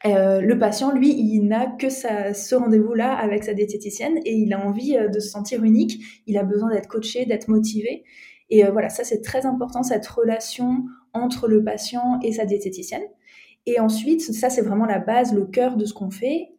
euh, le patient, lui, il n'a que ce rendez-vous-là avec sa diététicienne et il a envie de se sentir unique. Il a besoin d'être coaché, d'être motivé. Et voilà, ça c'est très important, cette relation entre le patient et sa diététicienne. Et ensuite, ça c'est vraiment la base, le cœur de ce qu'on fait.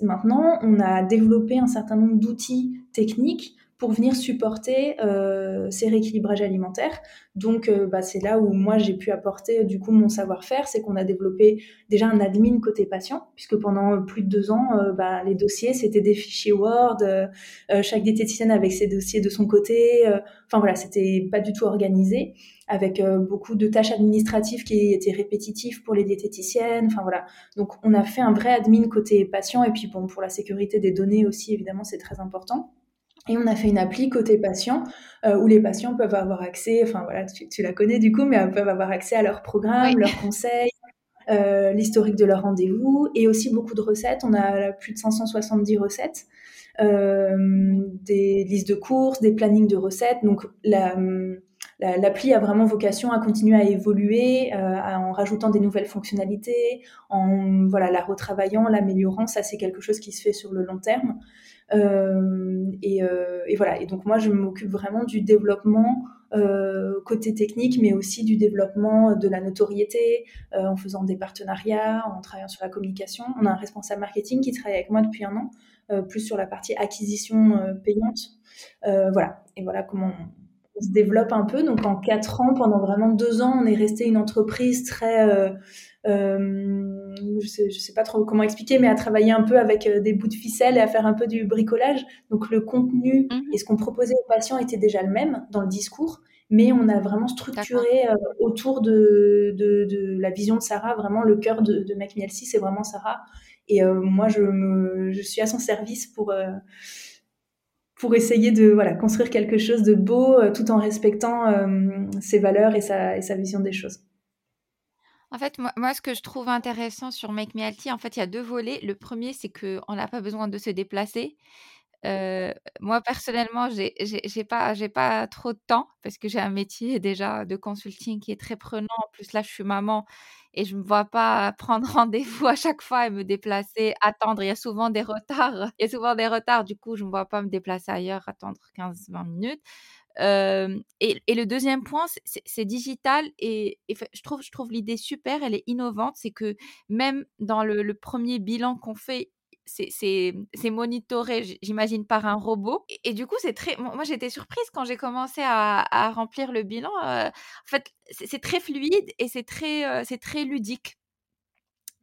Maintenant, on a développé un certain nombre d'outils techniques pour venir supporter euh, ces rééquilibrages alimentaires. Donc, euh, bah, c'est là où moi j'ai pu apporter du coup mon savoir-faire, c'est qu'on a développé déjà un admin côté patient, puisque pendant plus de deux ans, euh, bah, les dossiers c'était des fichiers Word, euh, chaque diététicienne avec ses dossiers de son côté. Enfin voilà, c'était pas du tout organisé, avec beaucoup de tâches administratives qui étaient répétitives pour les diététiciennes. Enfin voilà, donc on a fait un vrai admin côté patient, et puis bon pour la sécurité des données aussi évidemment c'est très important. Et on a fait une appli côté patient euh, où les patients peuvent avoir accès, enfin voilà, tu, la connais du coup, mais elles peuvent avoir accès à leurs programmes, leurs conseils, euh, l'historique de leurs rendez-vous et aussi beaucoup de recettes. On a plus de 570 recettes, euh, des listes de courses, des plannings de recettes. Donc l'appli a vraiment vocation à continuer à évoluer en rajoutant des nouvelles fonctionnalités, en voilà la retravaillant, l'améliorant. Ça c'est quelque chose qui se fait sur le long terme. Euh, et, euh, et, voilà. Et donc moi, je m'occupe vraiment du développement euh, côté technique, mais aussi du développement de la notoriété en faisant des partenariats, en travaillant sur la communication. On a un responsable marketing qui travaille avec moi depuis un an, plus sur la partie acquisition payante. voilà. Et voilà comment on se développe un peu. Donc en quatre ans, pendant vraiment deux ans, on est resté une entreprise très je sais, sais pas trop comment expliquer, mais à travailler un peu avec euh, des bouts de ficelle et à faire un peu du bricolage. Donc le contenu mhm. et ce qu'on proposait aux patients était déjà le même dans le discours, mais on a vraiment structuré euh, autour de, de, la vision de Sarah, vraiment le cœur de, de Mac c'est vraiment Sarah. Et moi, je, me, je suis à son service pour pour essayer de voilà construire quelque chose de beau tout en respectant ses valeurs et sa, et sa vision des choses. En fait, moi, ce que je trouve intéressant sur Make Me Healthy, en fait, il y a deux volets. Le premier, c'est qu'on n'a pas besoin de se déplacer. moi, personnellement, j'ai j'ai pas, pas trop de temps parce que j'ai un métier déjà de consulting qui est très prenant. En plus, là, je suis maman et je me vois pas prendre rendez-vous à chaque fois et me déplacer, attendre. Il y a souvent des retards. Il y a souvent des retards. Du coup, je me vois pas me déplacer ailleurs, attendre 15-20 minutes et, le deuxième point, c'est digital et, je trouve, l'idée super, elle est innovante. C'est que même dans le, premier bilan qu'on fait, c'est monitoré, j'imagine, par un robot. Et, du coup, c'est très. Moi, j'étais surprise quand j'ai commencé à, remplir le bilan. en fait, c'est très fluide et c'est très ludique.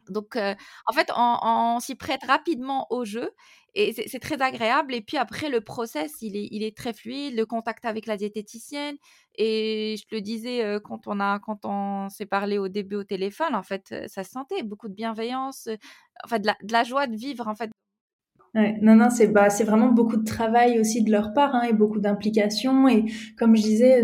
Donc, en fait, on, s'y prête rapidement au jeu et c'est très agréable. Et puis après, le process, il est, très fluide, le contact avec la diététicienne. Et je te le disais quand on s'est parlé au début au téléphone, en fait, ça se sentait beaucoup de bienveillance, en fait, de la, joie de vivre, en fait. Non, non, c'est bah, c'est vraiment beaucoup de travail aussi de leur part hein, et beaucoup d'implication. Et comme je disais,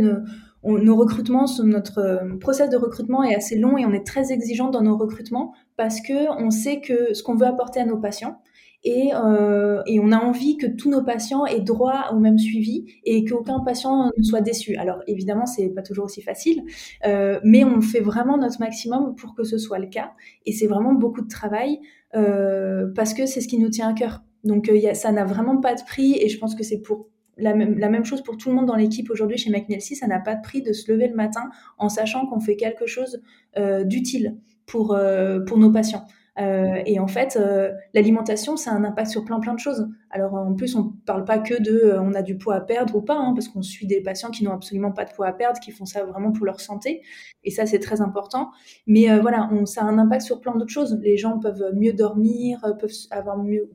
nos recrutements, notre euh, process de recrutement est assez long et on est très exigeant dans nos recrutements parce que on sait que ce qu'on veut apporter à nos patients et, euh, et, on a envie que tous nos patients aient droit au même suivi et qu'aucun patient ne soit déçu. Alors évidemment, c'est pas toujours aussi facile, euh, mais on fait vraiment notre maximum pour que ce soit le cas et c'est vraiment beaucoup de travail euh, parce que c'est ce qui nous tient à cœur. Donc euh, ça n'a vraiment pas de prix et je pense que c'est pour la même, la même chose pour tout le monde dans l'équipe aujourd'hui chez McNelcy, ça n'a pas de prix de se lever le matin en sachant qu'on fait quelque chose euh, d'utile pour, euh, pour nos patients. Euh, et en fait, euh, l'alimentation, ça a un impact sur plein plein de choses. Alors en plus, on parle pas que de euh, on a du poids à perdre ou pas, hein, parce qu'on suit des patients qui n'ont absolument pas de poids à perdre, qui font ça vraiment pour leur santé. Et ça, c'est très important. Mais voilà, on, ça a un impact sur plein d'autres choses. Les gens peuvent mieux dormir, peuvent avoir mieux,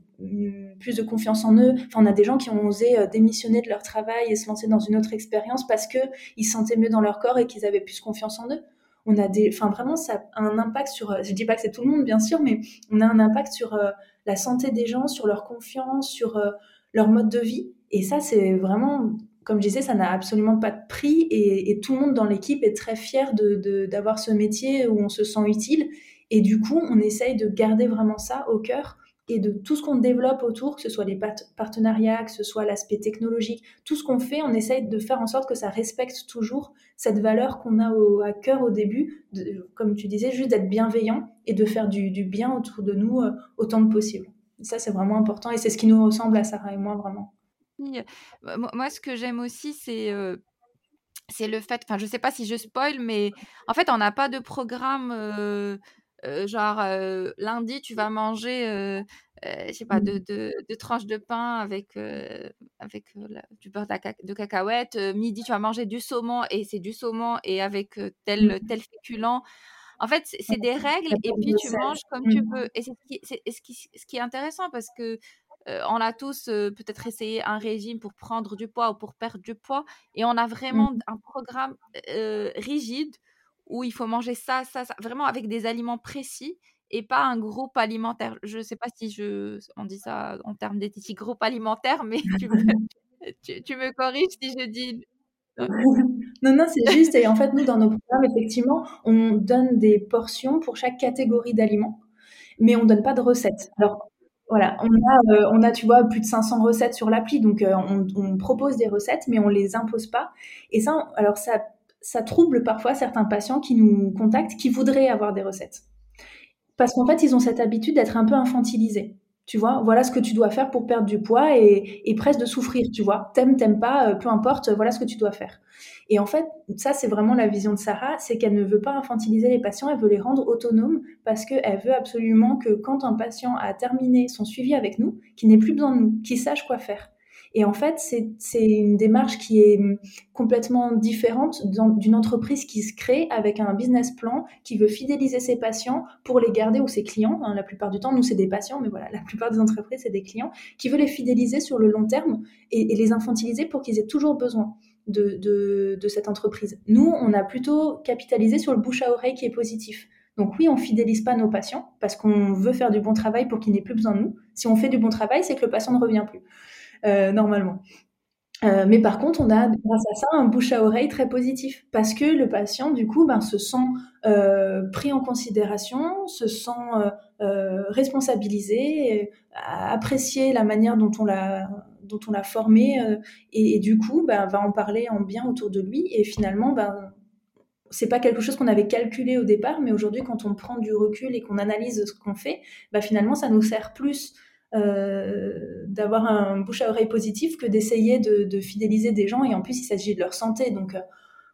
plus de confiance en eux. Enfin, on a des gens qui ont osé démissionner de leur travail et se lancer dans une autre expérience parce que ils se sentaient mieux dans leur corps et qu'ils avaient plus confiance en eux on a des, enfin vraiment, ça a un impact sur. Euh, je dis pas que c'est tout le monde, bien sûr, mais on a un impact sur euh, la santé des gens, sur leur confiance, sur euh, leur mode de vie. Et ça, c'est vraiment, comme je disais, ça n'a absolument pas de prix. Et, tout le monde dans l'équipe est très fier de d'avoir ce métier où on se sent utile. Et du coup, on essaye de garder vraiment ça au cœur et de tout ce qu'on développe autour, que ce soit les partenariats, que ce soit l'aspect technologique, tout ce qu'on fait, on essaye de faire en sorte que ça respecte toujours cette valeur qu'on a au, à cœur au début, comme tu disais, juste d'être bienveillant et de faire du, bien autour de nous euh, autant que possible. ça, c'est vraiment important et c'est ce qui nous ressemble à Sarah et moi vraiment. Euh, moi, ce que j'aime aussi, c'est euh, c'est le fait, enfin, je sais pas si je spoil, mais en fait, on n'a pas de programme genre euh, lundi tu vas manger euh, je sais pas deux, mmh. tranches de pain avec avec du beurre de, cacahuète midi tu vas manger du saumon et c'est du saumon et avec tel mmh. tel féculent en fait c'est des règles et puis tu manges comme tu veux et c'est ce qui, ce qui est intéressant parce que on a tous peut-être essayé un régime pour prendre du poids ou pour perdre du poids et on a vraiment mmh. un programme rigide où il faut manger ça, ça, ça, vraiment avec des aliments précis et pas un groupe alimentaire. Je ne sais pas si on dit ça en termes d'éthique, groupe alimentaire, mais tu me, tu, corriges si je dis non, non, c'est juste. Et en fait, nous, dans nos programmes, effectivement, on donne des portions pour chaque catégorie d'aliments, mais on donne pas de recettes. Alors, voilà, on a, euh, tu vois, plus de 500 recettes sur l'appli, donc euh, on, on, propose des recettes, mais on les impose pas. Et ça, alors ça ça trouble parfois certains patients qui nous contactent, qui voudraient avoir des recettes. Parce qu'en fait, ils ont cette habitude d'être un peu infantilisés. Tu vois, voilà ce que tu dois faire pour perdre du poids et, presque de souffrir, tu vois. T'aimes, t'aimes pas, euh, peu importe, voilà ce que tu dois faire. Et en fait, ça, c'est vraiment la vision de Sarah, c'est qu'elle ne veut pas infantiliser les patients, elle veut les rendre autonomes parce qu'elle veut absolument que quand un patient a terminé son suivi avec nous, qu'il n'ait plus besoin de nous, qu'il sache quoi faire. Et en fait, c'est une démarche qui est complètement différente d'une entreprise qui se crée avec un business plan qui veut fidéliser ses patients pour les garder ou ses clients. Hein, la plupart du temps, nous, c'est des patients, mais voilà, la plupart des entreprises, c'est des clients qui veulent les fidéliser sur le long terme et, les infantiliser pour qu'ils aient toujours besoin. De, de, de, cette entreprise. Nous, on a plutôt capitalisé sur le bouche à oreille qui est positif. Donc oui, on fidélise pas nos patients parce qu'on veut faire du bon travail pour qu'ils n'aient plus besoin de nous. Si on fait du bon travail, c'est que le patient ne revient plus. Euh, normalement. Euh, mais par contre, on a grâce à ça un bouche à oreille très positif parce que le patient, du coup, ben, se sent euh, pris en considération, se sent responsabilisé, apprécier la manière dont on l'a dont on l'a formé et, du coup, ben, va en parler en bien autour de lui et finalement, ben, c'est pas quelque chose qu'on avait calculé au départ, mais aujourd'hui, quand on prend du recul et qu'on analyse ce qu'on fait, ben, finalement, ça nous sert plus euh, d'avoir un bouche à oreille positif que d'essayer de, fidéliser des gens. Et en plus, il s'agit de leur santé. Donc, euh,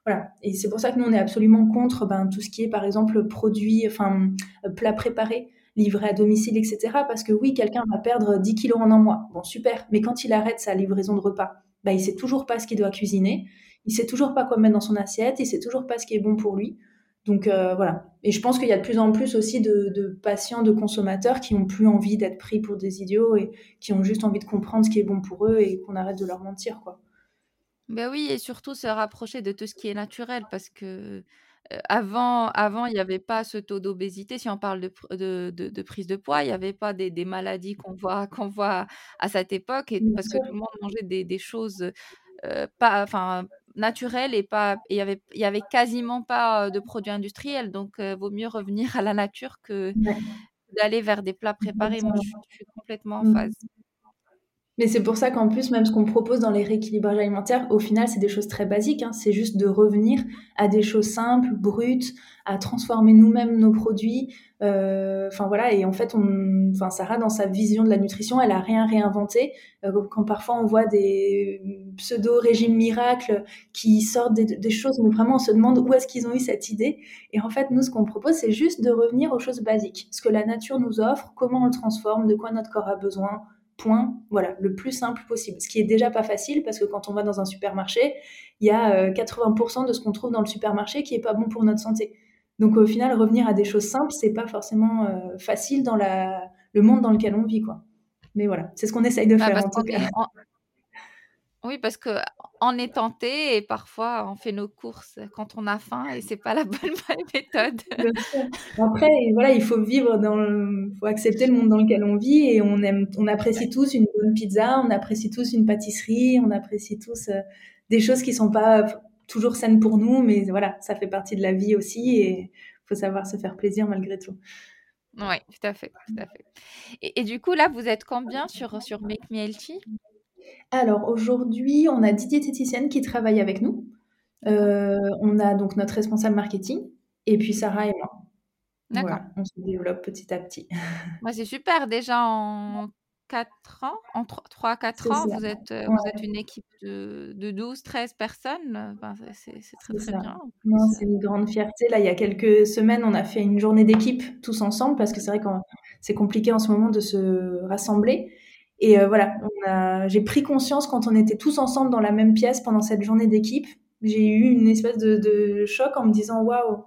voilà. Et c'est pour ça que nous, on est absolument contre ben, tout ce qui est, par exemple, produits, enfin, plats préparés, livrés à domicile, etc. Parce que oui, quelqu'un va perdre 10 kilos en un mois. Bon, super. Mais quand il arrête sa livraison de repas, ben, il sait toujours pas ce qu'il doit cuisiner. Il sait toujours pas quoi mettre dans son assiette. Il sait toujours pas ce qui est bon pour lui. Donc voilà. Et je pense qu'il y a de plus en plus aussi de, patients, de consommateurs qui ont plus envie d'être pris pour des idiots et qui ont juste envie de comprendre ce qui est bon pour eux et qu'on arrête de leur mentir, quoi. Ben oui, et surtout se rapprocher de tout ce qui est naturel parce que avant, avant, il n'y avait pas ce taux d'obésité. Si on parle de, de, de, prise de poids, il n'y avait pas des, des maladies qu'on voit, qu'on voit à cette époque, et, parce que tout le monde mangeait des, des choses pas, enfin, naturelles et pas, il y avait, il y avait quasiment pas de produits industriels. Donc, il vaut mieux revenir à la nature que d'aller vers des plats préparés. Moi, je, je suis complètement en mmh. phase. Mais c'est pour ça qu'en plus, même ce qu'on propose dans les rééquilibrages alimentaires, au final, c'est des choses très basiques. Hein. C'est juste de revenir à des choses simples, brutes, à transformer nous-mêmes nos produits. Euh, enfin voilà, et en fait, on, Sarah, dans sa vision de la nutrition, elle a rien réinventé. Euh, quand parfois on voit des pseudo-régimes miracles qui sortent des, choses, mais vraiment on se demande où est-ce qu'ils ont eu cette idée. Et en fait, nous, ce qu'on propose, c'est juste de revenir aux choses basiques, ce que la nature nous offre, comment on le transforme, de quoi notre corps a besoin point, voilà, le plus simple possible. Ce qui est déjà pas facile parce que quand on va dans un supermarché, il y a 80% euh, de ce qu'on trouve dans le supermarché qui est pas bon pour notre santé. Donc au final, revenir à des choses simples, c'est pas forcément euh, facile dans la, le monde dans lequel on vit, quoi. Mais voilà, c'est ce qu'on essaye de bah, faire en tout cas. Oui, parce que on est tenté et parfois on fait nos courses quand on a faim et c'est pas la bonne méthode. Après, voilà, il faut vivre dans, le... faut accepter le monde dans lequel on vit et on aime, on apprécie tous une bonne pizza, on apprécie tous une pâtisserie, on apprécie tous euh, des choses qui sont pas toujours saines pour nous, mais voilà, ça fait partie de la vie aussi et faut savoir se faire plaisir malgré tout. Oui, tout à fait, tout à fait. Et, et, du coup, là, vous êtes combien sur, sur Make Me Healthy? Alors aujourd'hui, on a 10 diététiciennes qui travaillent avec nous. Euh, on a donc notre responsable marketing et puis Sarah et moi. D'accord. on se développe petit à petit. Moi, c'est super. Déjà en 4 ans, en 3 4 ans, vous êtes, euh, vous êtes une équipe de, de 12, 13 personnes. c'est très, très bien. c'est une grande fierté. Là, il y a quelques semaines, on a fait une journée d'équipe tous ensemble parce que c'est vrai que c'est compliqué en ce moment de se rassembler. Et euh, voilà, j'ai pris conscience quand on était tous ensemble dans la même pièce pendant cette journée d'équipe. J'ai eu une espèce de, choc en me disant waouh,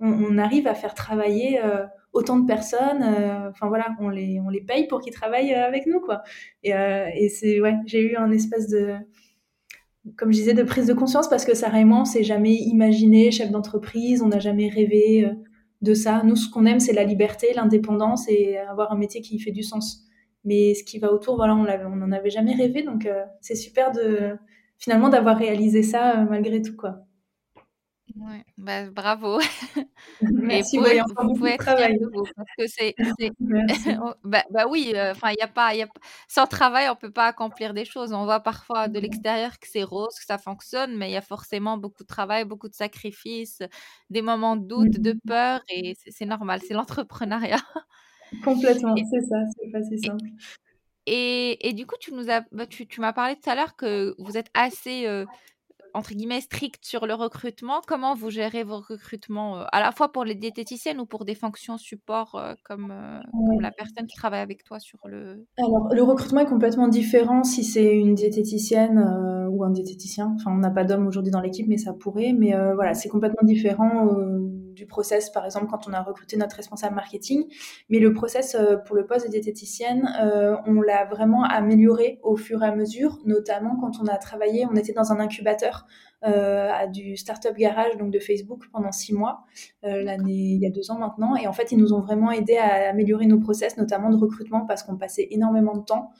on, arrive à faire travailler euh, autant de personnes. Euh, enfin voilà, on les, on les paye pour qu'ils travaillent avec nous quoi. Et, et c'est ouais, j'ai eu un espèce de comme je disais, de prise de conscience parce que et moi, on s'est jamais imaginé chef d'entreprise, on n'a jamais rêvé de ça. Nous, ce qu'on aime, c'est la liberté, l'indépendance et avoir un métier qui fait du sens. Mais ce qui va autour, voilà, on n'en avait jamais rêvé. Donc, euh, c'est super de finalement d'avoir réalisé ça euh, malgré tout, quoi. Ouais, bah, bravo. Merci, vous, vous pouvez de vous parce que c'est, bah, bah, oui, euh, enfin il y a pas, y a sans travail on peut pas accomplir des choses. On voit parfois de l'extérieur que c'est rose, que ça fonctionne, mais il y a forcément beaucoup de travail, beaucoup de sacrifices, des moments de doute, de mmh. peur et c'est normal, c'est l'entrepreneuriat. Complètement, c'est ça, c'est pas si simple. Et, et, du coup, tu nous as, bah, tu, tu m'as parlé tout à l'heure que vous êtes assez euh, entre guillemets strict sur le recrutement. Comment vous gérez vos recrutements, euh, à la fois pour les diététiciennes ou pour des fonctions support euh, comme, comme, la personne qui travaille avec toi sur le. Alors, le recrutement est complètement différent si c'est une diététicienne ou un diététicien. Enfin, on n'a pas d'homme aujourd'hui dans l'équipe, mais ça pourrait. Mais voilà, c'est complètement différent du process, par exemple, quand on a recruté notre responsable marketing. Mais le process euh, pour le poste de diététicienne, euh, on l'a vraiment amélioré au fur et à mesure, notamment quand on a travaillé, on était dans un incubateur euh, à du Startup Garage, donc de Facebook, pendant six mois, l'année, il y a deux ans maintenant. Et en fait, ils nous ont vraiment aidé à améliorer nos process, notamment de recrutement, parce qu'on passait énormément de temps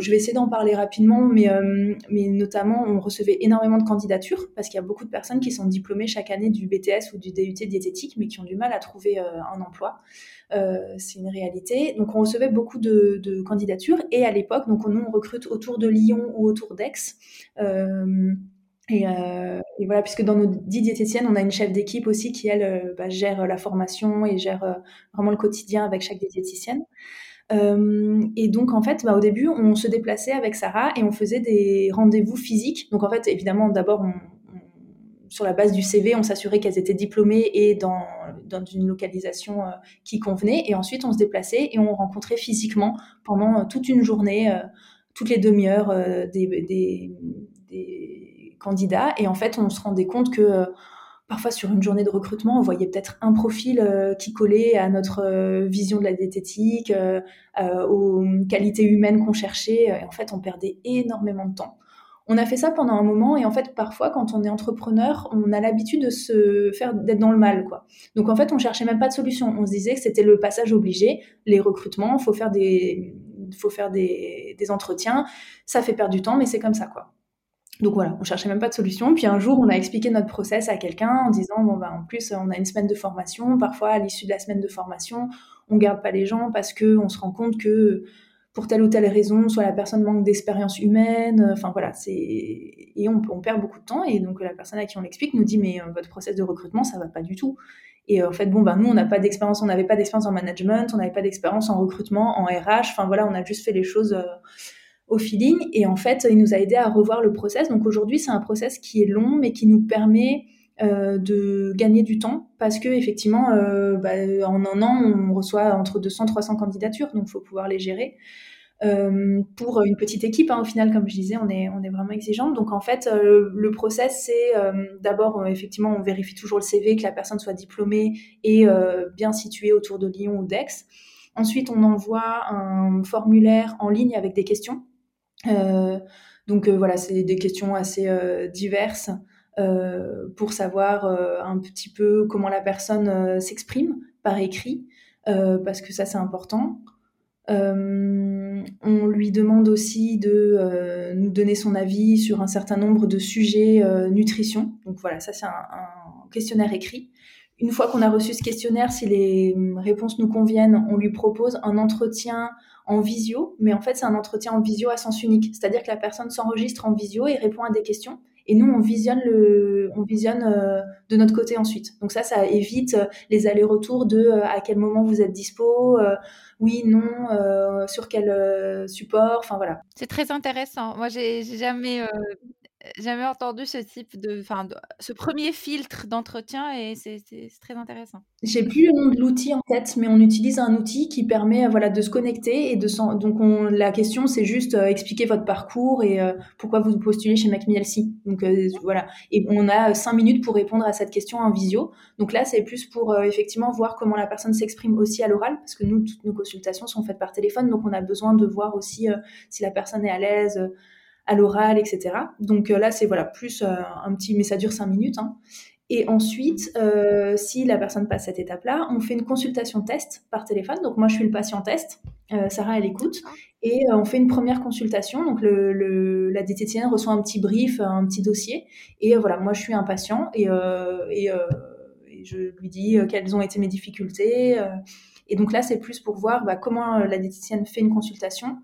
je vais essayer d'en parler rapidement, mais, euh, mais notamment, on recevait énormément de candidatures parce qu'il y a beaucoup de personnes qui sont diplômées chaque année du BTS ou du DUT diététique, mais qui ont du mal à trouver euh, un emploi. Euh, c'est une réalité. Donc, on recevait beaucoup de, candidatures et à l'époque, donc nous, on recrute autour de Lyon ou autour d'Aix. Et, et, voilà, puisque dans nos dix diététiciennes, on a une chef d'équipe aussi qui, elle, bah, gère la formation et gère vraiment le quotidien avec chaque diététicienne. Euh, et donc, en fait, bah, au début, on se déplaçait avec Sarah et on faisait des rendez-vous physiques. Donc, en fait, évidemment, d'abord, sur la base du CV, on s'assurait qu'elles étaient diplômées et dans, dans une localisation euh, qui convenait. Et ensuite, on se déplaçait et on rencontrait physiquement pendant euh, toute une journée, toutes les demi-heures, des, des, des, candidats. Et en fait, on se rendait compte que parfois sur une journée de recrutement, on voyait peut-être un profil qui collait à notre vision de la diététique, aux qualités humaines qu'on cherchait. Et en fait, on perdait énormément de temps. On a fait ça pendant un moment et en fait parfois quand on est entrepreneur, on a l'habitude de se faire d'être dans le mal quoi. Donc en fait, on cherchait même pas de solution. On se disait que c'était le passage obligé, les recrutements, faut faire des faut faire des, des entretiens, ça fait perdre du temps mais c'est comme ça quoi. Donc voilà, on cherchait même pas de solution. Puis un jour, on a expliqué notre process à quelqu'un en disant bon ben en plus on a une semaine de formation. Parfois à l'issue de la semaine de formation, on garde pas les gens parce que on se rend compte que pour telle ou telle raison, soit la personne manque d'expérience humaine, enfin voilà, c'est et on, perd beaucoup de temps et donc la personne à qui on l'explique nous dit mais euh, votre process de recrutement ça va pas du tout. Et euh, en fait bon ben nous on n'a pas d'expérience, on n'avait pas d'expérience en management, on n'avait pas d'expérience en recrutement, en RH, enfin voilà, on a juste fait les choses euh, au feeling. Et en fait il nous a aidé à revoir le process. Donc aujourd'hui c'est un process qui est long mais qui nous permet euh, de gagner du temps. Parce que effectivement euh, bah, en un an on reçoit entre 200 300 candidatures. Donc il faut pouvoir les gérer euh, pour une petite équipe hein, au final comme je disais on est on est vraiment exigeant donc en fait le process c'est d'abord effectivement on vérifie toujours le CV que la personne soit diplômée et bien située autour de Lyon ou d'Aix. Ensuite on envoie un formulaire en ligne avec des questions donc voilà c'est des questions assez diverses euh, pour savoir euh, un petit peu comment la personne euh, s'exprime par écrit, parce que ça c'est important. on lui demande aussi de nous donner son avis sur un certain nombre de sujets nutrition. Donc voilà, ça c'est un, un, questionnaire écrit. Une fois qu'on a reçu ce questionnaire, si les réponses nous conviennent, on lui propose un entretien en visio, mais en fait c'est un entretien en visio à sens unique, c'est-à-dire que la personne s'enregistre en visio et répond à des questions. Et nous on visionne le on visionne euh, de notre côté ensuite. Donc ça ça évite euh, les allers-retours de euh, à quel moment vous êtes dispo oui non sur quel support enfin voilà. C'est très intéressant. Moi j'ai jamais jamais entendu ce type de, enfin, ce premier filtre d'entretien et c'est très intéressant. J'ai plus le nom de l'outil en tête, mais on utilise un outil qui permet, voilà, de se connecter et de donc on, la question c'est juste euh, expliquer votre parcours et euh, pourquoi vous postulez chez MacMielsi. Donc euh, voilà, et on a cinq minutes pour répondre à cette question en visio. Donc là c'est plus pour effectivement voir comment la personne s'exprime aussi à l'oral, parce que nous toutes nos consultations sont faites par téléphone, donc on a besoin de voir aussi si la personne est à l'aise à l'oral, etc. Donc euh, là, c'est voilà plus euh, un petit, mais ça dure cinq minutes. Hein. Et ensuite, euh, si la personne passe cette étape-là, on fait une consultation test par téléphone. Donc moi, je suis le patient test. Sarah, elle écoute. Et on fait une première consultation. Donc le, la diététicienne reçoit un petit brief, un petit dossier. Et voilà, moi, je suis un patient et, et, je lui dis quelles ont été mes difficultés. et donc là, c'est plus pour voir bah, comment la diététicienne fait une consultation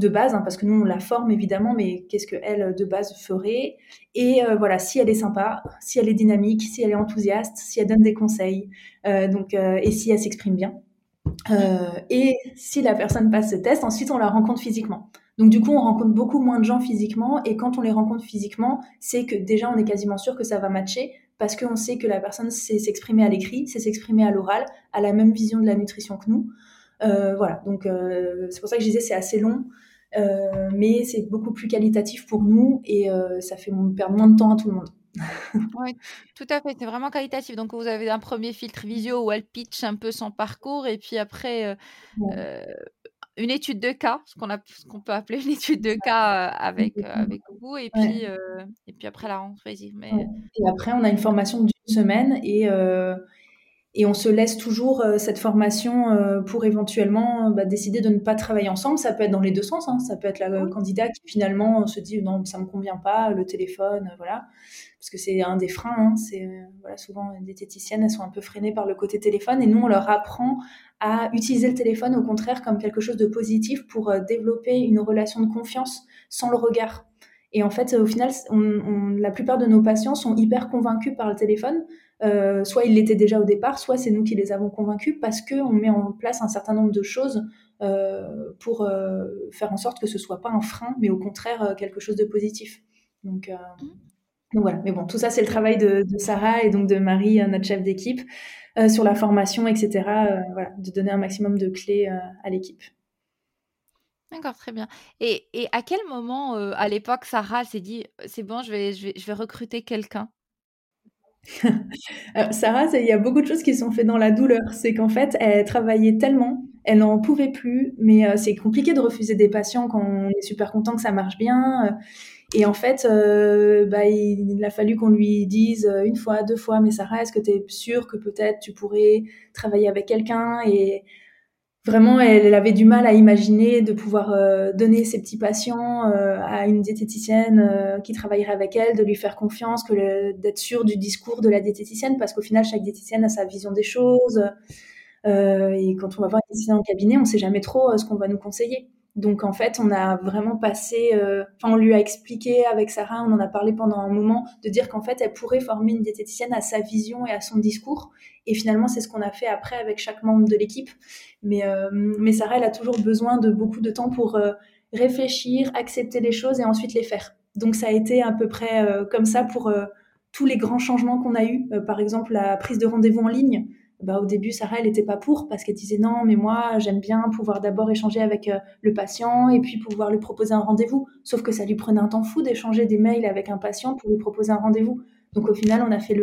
de base, hein, parce que nous on la forme évidemment, mais qu'est-ce qu'elle de base ferait? Et euh, voilà, si elle est sympa, si elle est dynamique, si elle est enthousiaste, si elle donne des conseils, euh, donc euh, et si elle s'exprime bien. et si la personne passe ce test, ensuite on la rencontre physiquement. Donc du coup, on rencontre beaucoup moins de gens physiquement, et quand on les rencontre physiquement, c'est que déjà on est quasiment sûr que ça va matcher, parce qu'on sait que la personne sait s'exprimer à l'écrit, sait s'exprimer à l'oral, a la même vision de la nutrition que nous. voilà, donc c'est pour ça que je disais c'est assez long. Euh, mais c'est beaucoup plus qualitatif pour nous et euh, ça fait perdre moins de temps à tout le monde. oui, tout à fait. C'est vraiment qualitatif. Donc, vous avez un premier filtre visio où elle pitch un peu son parcours et puis après, euh, une étude de cas, ce qu'on, qu'on peut appeler une étude de cas avec, avec vous et puis, et puis après la rentrée. Mais... Et après, on a une formation d'une semaine et et on se laisse toujours euh, cette formation euh, pour éventuellement bah, décider de ne pas travailler ensemble. Ça peut être dans les deux sens. Hein. Ça peut être la candidat qui finalement se dit non, ça me convient pas, le téléphone, euh, voilà, parce que c'est un des freins. Hein. C'est voilà, souvent des diététiciennes, elles sont un peu freinées par le côté téléphone, et nous on leur apprend à utiliser le téléphone au contraire comme quelque chose de positif pour développer une relation de confiance sans le regard. Et en fait, au final, la plupart de nos patients sont hyper convaincus par le téléphone. Euh, soit ils l'étaient déjà au départ, soit c'est nous qui les avons convaincus parce qu'on met en place un certain nombre de choses euh, pour euh, faire en sorte que ce soit pas un frein, mais au contraire quelque chose de positif. Donc, mmh. donc voilà. Mais bon, tout ça c'est le travail de, Sarah et donc de Marie, notre chef d'équipe, sur la formation, etc. voilà, de donner un maximum de clés à l'équipe. D'accord, très bien. Et, et, à quel moment, à l'époque, Sarah s'est dit, c'est bon, je vais, je vais, je vais recruter quelqu'un? Sarah, il y a beaucoup de choses qui sont faites dans la douleur. C'est qu'en fait, elle travaillait tellement, elle n'en pouvait plus, mais euh, c'est compliqué de refuser des patients quand on est super content que ça marche bien. Et en fait, euh, bah, il, a fallu qu'on lui dise une fois, deux fois, mais Sarah, est-ce que tu es sûre que peut-être tu pourrais travailler avec quelqu'un? Et vraiment, elle, avait du mal à imaginer de pouvoir euh, donner ses petits patients euh, à une diététicienne euh, qui travaillerait avec elle, de lui faire confiance, que d'être sûre du discours de la diététicienne, parce qu'au final, chaque diététicienne a sa vision des choses. et quand on va voir une diététicienne en cabinet, on ne sait jamais trop ce qu'on va nous conseiller. Donc en fait, on a vraiment passé, enfin on lui a expliqué avec Sarah, on en a parlé pendant un moment, de dire qu'en fait elle pourrait former une diététicienne à sa vision et à son discours. Et finalement, c'est ce qu'on a fait après avec chaque membre de l'équipe. Mais, euh, mais Sarah, elle a toujours besoin de beaucoup de temps pour euh, réfléchir, accepter les choses et ensuite les faire. Donc ça a été à peu près euh, comme ça pour tous les grands changements qu'on a eus. par exemple, la prise de rendez-vous en ligne. Bah, au début, Sarah, elle n'était pas pour parce qu'elle disait non, mais moi, j'aime bien pouvoir d'abord échanger avec le patient et puis pouvoir lui proposer un rendez-vous. Sauf que ça lui prenait un temps fou d'échanger des mails avec un patient pour lui proposer un rendez-vous. Donc au final, on a fait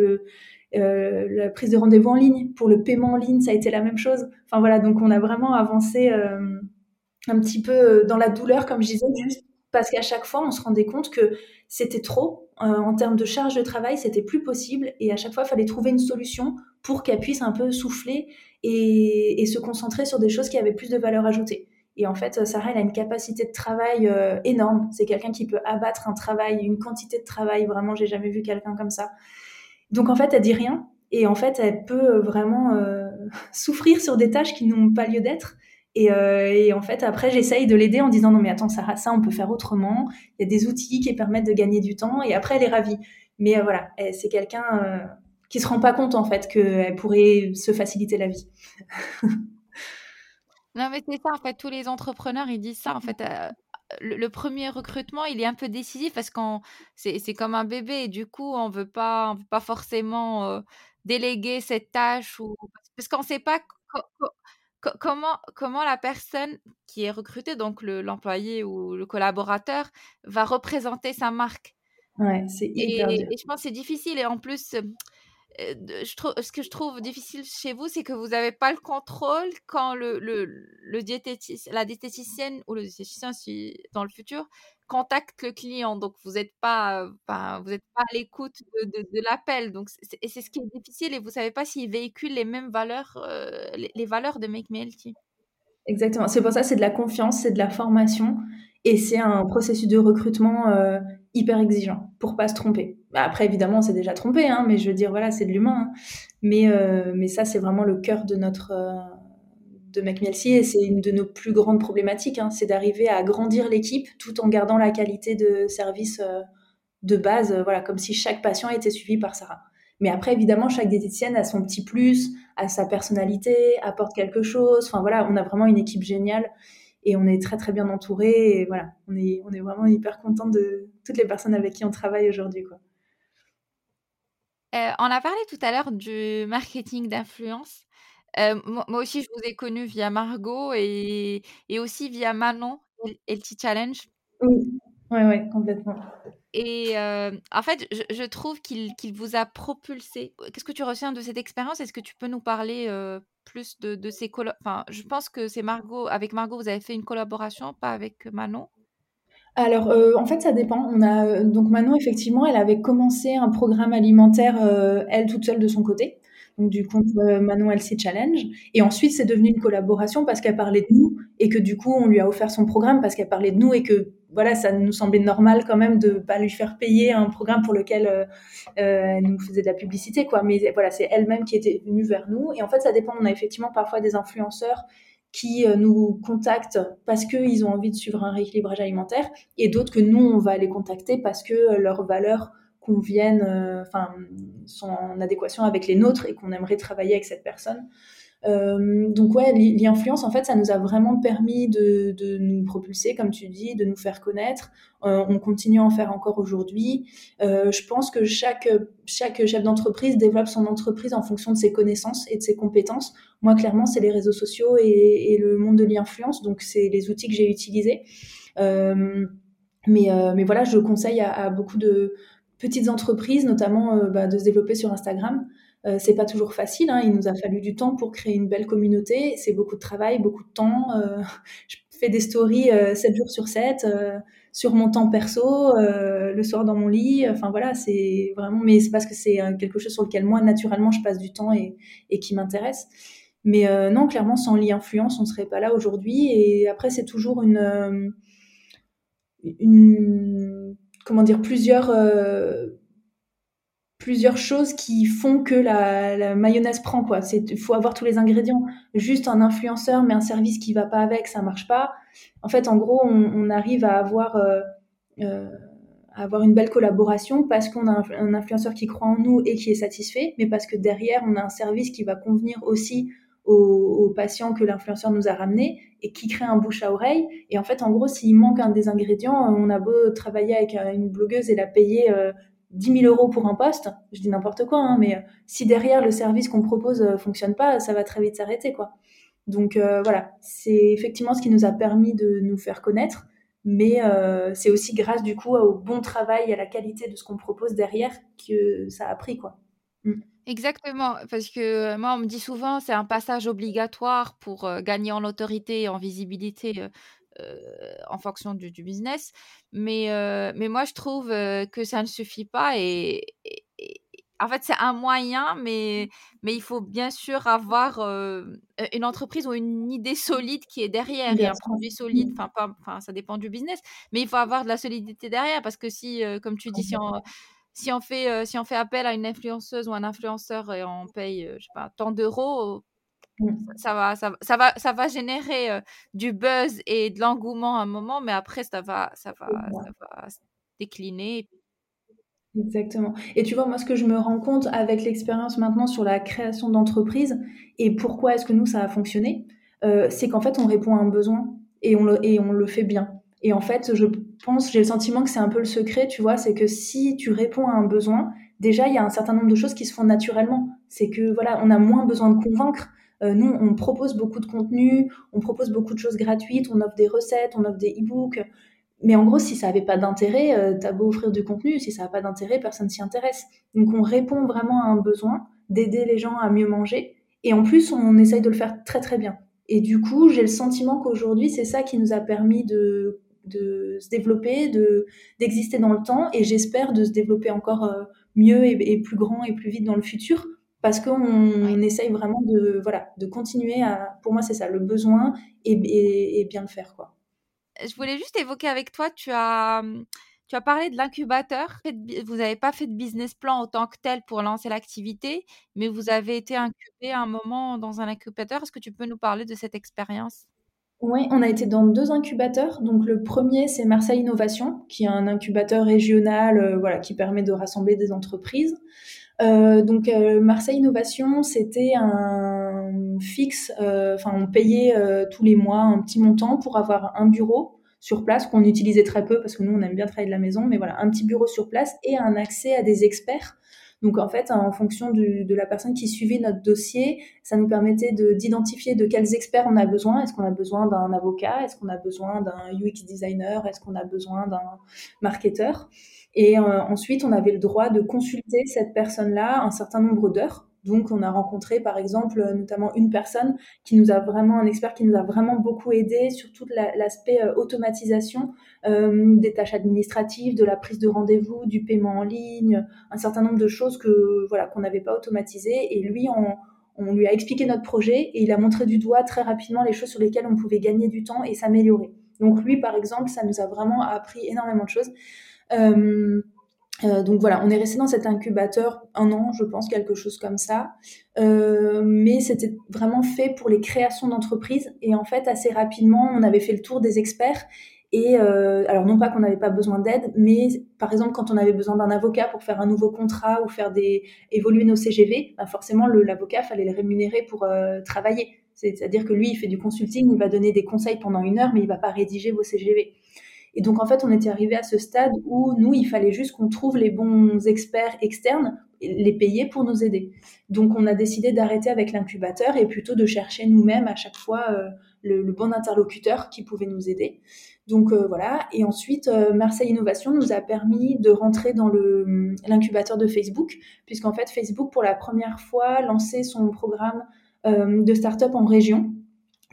euh, la prise de rendez-vous en ligne, pour le paiement en ligne, ça a été la même chose. Enfin voilà, donc on a vraiment avancé euh, un petit peu euh, dans la douleur, comme je disais, juste parce qu'à chaque fois, on se rendait compte que c'était trop en termes de charge de travail, c'était plus possible, et à chaque fois, il fallait trouver une solution pour qu'elle puisse un peu souffler et, se concentrer sur des choses qui avaient plus de valeur ajoutée. Et en fait, Sarah, elle a une capacité de travail énorme. C'est quelqu'un qui peut abattre un travail, une quantité de travail. Vraiment, j'ai jamais vu quelqu'un comme ça. Donc en fait, elle dit rien et en fait, elle peut euh, vraiment euh, souffrir sur des tâches qui n'ont pas lieu d'être. Euh, et, en fait, après, j'essaye de l'aider en disant non mais attends, ça, on peut faire autrement. Il y a des outils qui permettent de gagner du temps. Et après, elle est ravie. Mais voilà, c'est quelqu'un qui se rend pas compte en fait qu'elle pourrait se faciliter la vie. non mais c'est ça en fait. Tous les entrepreneurs ils disent ça en fait le, premier recrutement, il est un peu décisif parce qu'on c'est comme un bébé et du coup, on veut pas on veut pas forcément déléguer cette tâche ou parce qu'on sait pas comment comment la personne qui est recrutée, donc l'employé ou le collaborateur, va représenter sa marque? Ouais, c'est hyper et, et, je pense que c'est difficile et en plus je trouve, ce que je trouve difficile chez vous, c'est que vous n'avez pas le contrôle quand le, le, le la diététicienne ou le diététicien, dans le futur, contacte le client. Donc, vous n'êtes pas, pas, vous êtes pas à l'écoute de, l'appel. Donc, c'est ce qui est difficile et vous ne savez pas s'il véhicule les mêmes valeurs, euh, les, valeurs de Make Me Healthy. Exactement. C'est pour ça, c'est de la confiance, c'est de la formation et c'est un processus de recrutement euh, hyper exigeant pour pas se tromper. Bah, après, évidemment, on s'est déjà trompé, hein, mais je veux dire, voilà, c'est de l'humain. Hein. Mais, euh, mais ça, c'est vraiment le cœur de notre euh, de McMielsi et c'est une de nos plus grandes problématiques. Hein, c'est d'arriver à agrandir l'équipe tout en gardant la qualité de service de base, voilà, comme si chaque patient était suivi par Sarah. Mais après, évidemment, chaque diététicienne a son petit plus, a sa personnalité, apporte quelque chose. Enfin voilà, on a vraiment une équipe géniale et on est très très bien entouré. Voilà, on est, on est vraiment hyper content de toutes les personnes avec qui on travaille aujourd'hui. Quoi. Euh, on a parlé tout à l'heure du marketing d'influence. Euh, moi, aussi, je vous ai connu via Margot et, et aussi via Manon, LT Challenge. Oui, oui, ouais, complètement. Et euh, en fait, je, trouve qu'il vous a propulsé. Qu'est-ce que tu retiens de cette expérience? Est-ce que tu peux nous parler plus de, de ces Enfin, je pense que c'est Margot. Avec Margot, vous avez fait une collaboration, pas avec Manon? Alors, euh, en fait, ça dépend. On a donc Manon, effectivement, elle avait commencé un programme alimentaire, euh, elle toute seule de son côté, donc du compte euh, Manon LC Challenge. Et ensuite, c'est devenu une collaboration parce qu'elle parlait de nous et que du coup, on lui a offert son programme parce qu'elle parlait de nous et que voilà, ça nous semblait normal quand même de pas lui faire payer un programme pour lequel elle nous faisait de la publicité, quoi. Mais voilà, c'est elle-même qui était venue vers nous. Et en fait, ça dépend. On a effectivement parfois des influenceurs qui euh, nous contactent parce qu'ils ont envie de suivre un rééquilibrage alimentaire et d'autres que nous, on va les contacter parce que euh, leurs valeurs conviennent, euh, enfin, sont en adéquation avec les nôtres et qu'on aimerait travailler avec cette personne. Euh, donc ouais, l'influence, en fait, ça nous a vraiment permis de, de, nous propulser, comme tu dis, de nous faire connaître. Euh, on continue à en faire encore aujourd'hui. Euh, je pense que chaque, chaque chef d'entreprise développe son entreprise en fonction de ses connaissances et de ses compétences. Moi, clairement, c'est les réseaux sociaux et, le monde de l'influence, donc c'est les outils que j'ai utilisés. Mais, mais voilà, je conseille à, à beaucoup de petites entreprises, notamment bah, de se développer sur Instagram. C'est pas toujours facile. Hein. Il nous a fallu du temps pour créer une belle communauté. C'est beaucoup de travail, beaucoup de temps. je fais des stories 7 jours sur 7 sur mon temps perso, le soir dans mon lit. Enfin voilà, c'est vraiment. Mais c'est parce que c'est quelque chose sur lequel moi naturellement je passe du temps et, et qui m'intéresse. Mais euh, non, clairement, sans l'e-influence, on serait pas là aujourd'hui. Et après, c'est toujours une, euh, une, comment dire, plusieurs, euh, plusieurs choses qui font que la, mayonnaise prend quoi. Il faut avoir tous les ingrédients. Juste un influenceur, mais un service qui va pas avec, ça marche pas. En fait, en gros, on, arrive à avoir avoir une belle collaboration parce qu'on a un, influenceur qui croit en nous et qui est satisfait, mais parce que derrière, on a un service qui va convenir aussi aux, patients que l'influenceur nous a ramenés et qui crée un bouche à oreille. Et en fait, en gros, s'il manque un des ingrédients, on a beau travailler avec euh, une blogueuse et la payer 10 euh, 000 euros pour un poste, je dis n'importe quoi, hein, mais euh, si derrière le service qu'on propose ne fonctionne pas, ça va très vite s'arrêter, quoi. Donc voilà, c'est effectivement ce qui nous a permis de nous faire connaître, mais c'est aussi grâce du coup au bon travail à la qualité de ce qu'on propose derrière que ça a pris, quoi. Mm. Exactement, parce que moi, on me dit souvent, c'est un passage obligatoire pour gagner en autorité et en visibilité en fonction du, business. Mais, mais moi, je trouve que ça ne suffit pas. Et, en fait, c'est un moyen, mais, mais il faut bien sûr avoir une entreprise ou une idée solide qui est derrière et un produit solide. Mmh. Enfin, enfin, ça dépend du business, mais il faut avoir de la solidité derrière parce que si, comme tu dis, si on si on fait, euh, si on fait appel à une influenceuse ou un influenceur et on paye, euh, je sais pas, tant d'euros. Ça, va, ça, ça, va, ça va générer euh, du buzz et de l'engouement à un moment, mais après, ça va, ça va, ça va décliner. Exactement. Et tu vois, moi, ce que je me rends compte avec l'expérience maintenant sur la création d'entreprise et pourquoi est-ce que nous, ça a fonctionné, c'est qu'en fait, on répond à un besoin et on le, et on le fait bien. Et en fait, je pense, j'ai le sentiment que c'est un peu le secret, tu vois, c'est que si tu réponds à un besoin, déjà, il y a un certain nombre de choses qui se font naturellement. C'est que, voilà, on a moins besoin de convaincre. Euh, nous, on propose beaucoup de contenu, on propose beaucoup de choses gratuites, on offre des recettes, on offre des e-books. Mais en gros, si ça n'avait pas d'intérêt, euh, t'as beau offrir du contenu, si ça n'a pas d'intérêt, personne s'y intéresse. Donc, on répond vraiment à un besoin d'aider les gens à mieux manger. Et en plus, on essaye de le faire très très bien. Et du coup, j'ai le sentiment qu'aujourd'hui, c'est ça qui nous a permis de de se développer, de d'exister dans le temps, et j'espère de se développer encore euh, mieux et, plus grand et plus vite dans le futur, parce qu'on essaye vraiment de voilà de continuer à, pour moi c'est ça, le besoin et, bien le faire quoi. Je voulais juste évoquer avec toi, tu as tu as parlé de l'incubateur. Vous n'avez pas fait de business plan en tant que tel pour lancer l'activité, mais vous avez été incubé à un moment dans un incubateur. Est-ce que tu peux nous parler de cette expérience? Oui, on a été dans deux incubateurs. Donc le premier, c'est Marseille Innovation, qui est un incubateur régional, euh, voilà, qui permet de rassembler des entreprises. Euh, donc euh, Marseille Innovation, c'était un fixe. Enfin, on payait tous les mois un petit montant pour avoir un bureau sur place qu'on utilisait très peu parce que nous on aime bien travailler de la maison, mais voilà, un petit bureau sur place et un accès à des experts donc en fait, en fonction de la personne qui suivait notre dossier, ça nous permettait d'identifier de, quels experts on a besoin. Est-ce qu'on a besoin d'un avocat? Est-ce qu'on a besoin d'un UX designer? Est-ce qu'on a besoin d'un marketeur? Et euh, ensuite, on avait le droit de consulter cette personne-là un certain nombre d'heures donc, on a rencontré, par exemple, notamment une personne qui nous a vraiment, un expert qui nous a vraiment beaucoup aidé sur tout l'aspect euh, automatisation euh, des tâches administratives, de la prise de rendez-vous, du paiement en ligne, un certain nombre de choses que voilà qu'on n'avait pas automatisées. Et lui, on lui a expliqué notre projet et il a montré du doigt très rapidement les choses sur lesquelles on pouvait gagner du temps et s'améliorer. Donc lui, par exemple, ça nous a vraiment appris énormément de choses. Euh, euh, donc voilà, on est resté dans cet incubateur un an, je pense, quelque chose comme ça. Euh, mais c'était vraiment fait pour les créations d'entreprises. Et en fait, assez rapidement, on avait fait le tour des experts. Et alors non pas qu'on n'avait pas besoin d'aide, mais par exemple quand on avait besoin d'un avocat pour faire un nouveau contrat ou faire des évoluer nos CGV, bah forcément l'avocat fallait le rémunérer pour travailler. C'est-à-dire que lui, il fait du consulting, il va donner des conseils pendant une heure, mais il va pas rédiger vos CGV. Et donc, en fait, on était arrivé à ce stade où nous, il fallait juste qu'on trouve les bons experts externes, les payer pour nous aider. Donc, on a décidé d'arrêter avec l'incubateur et plutôt de chercher nous-mêmes à chaque fois euh, le, bon interlocuteur qui pouvait nous aider. Donc euh, voilà. Et ensuite, euh, Marseille Innovation nous a permis de rentrer dans le l'incubateur de Facebook, puisqu'en fait, Facebook, pour la première fois, lançait son programme de start-up en région.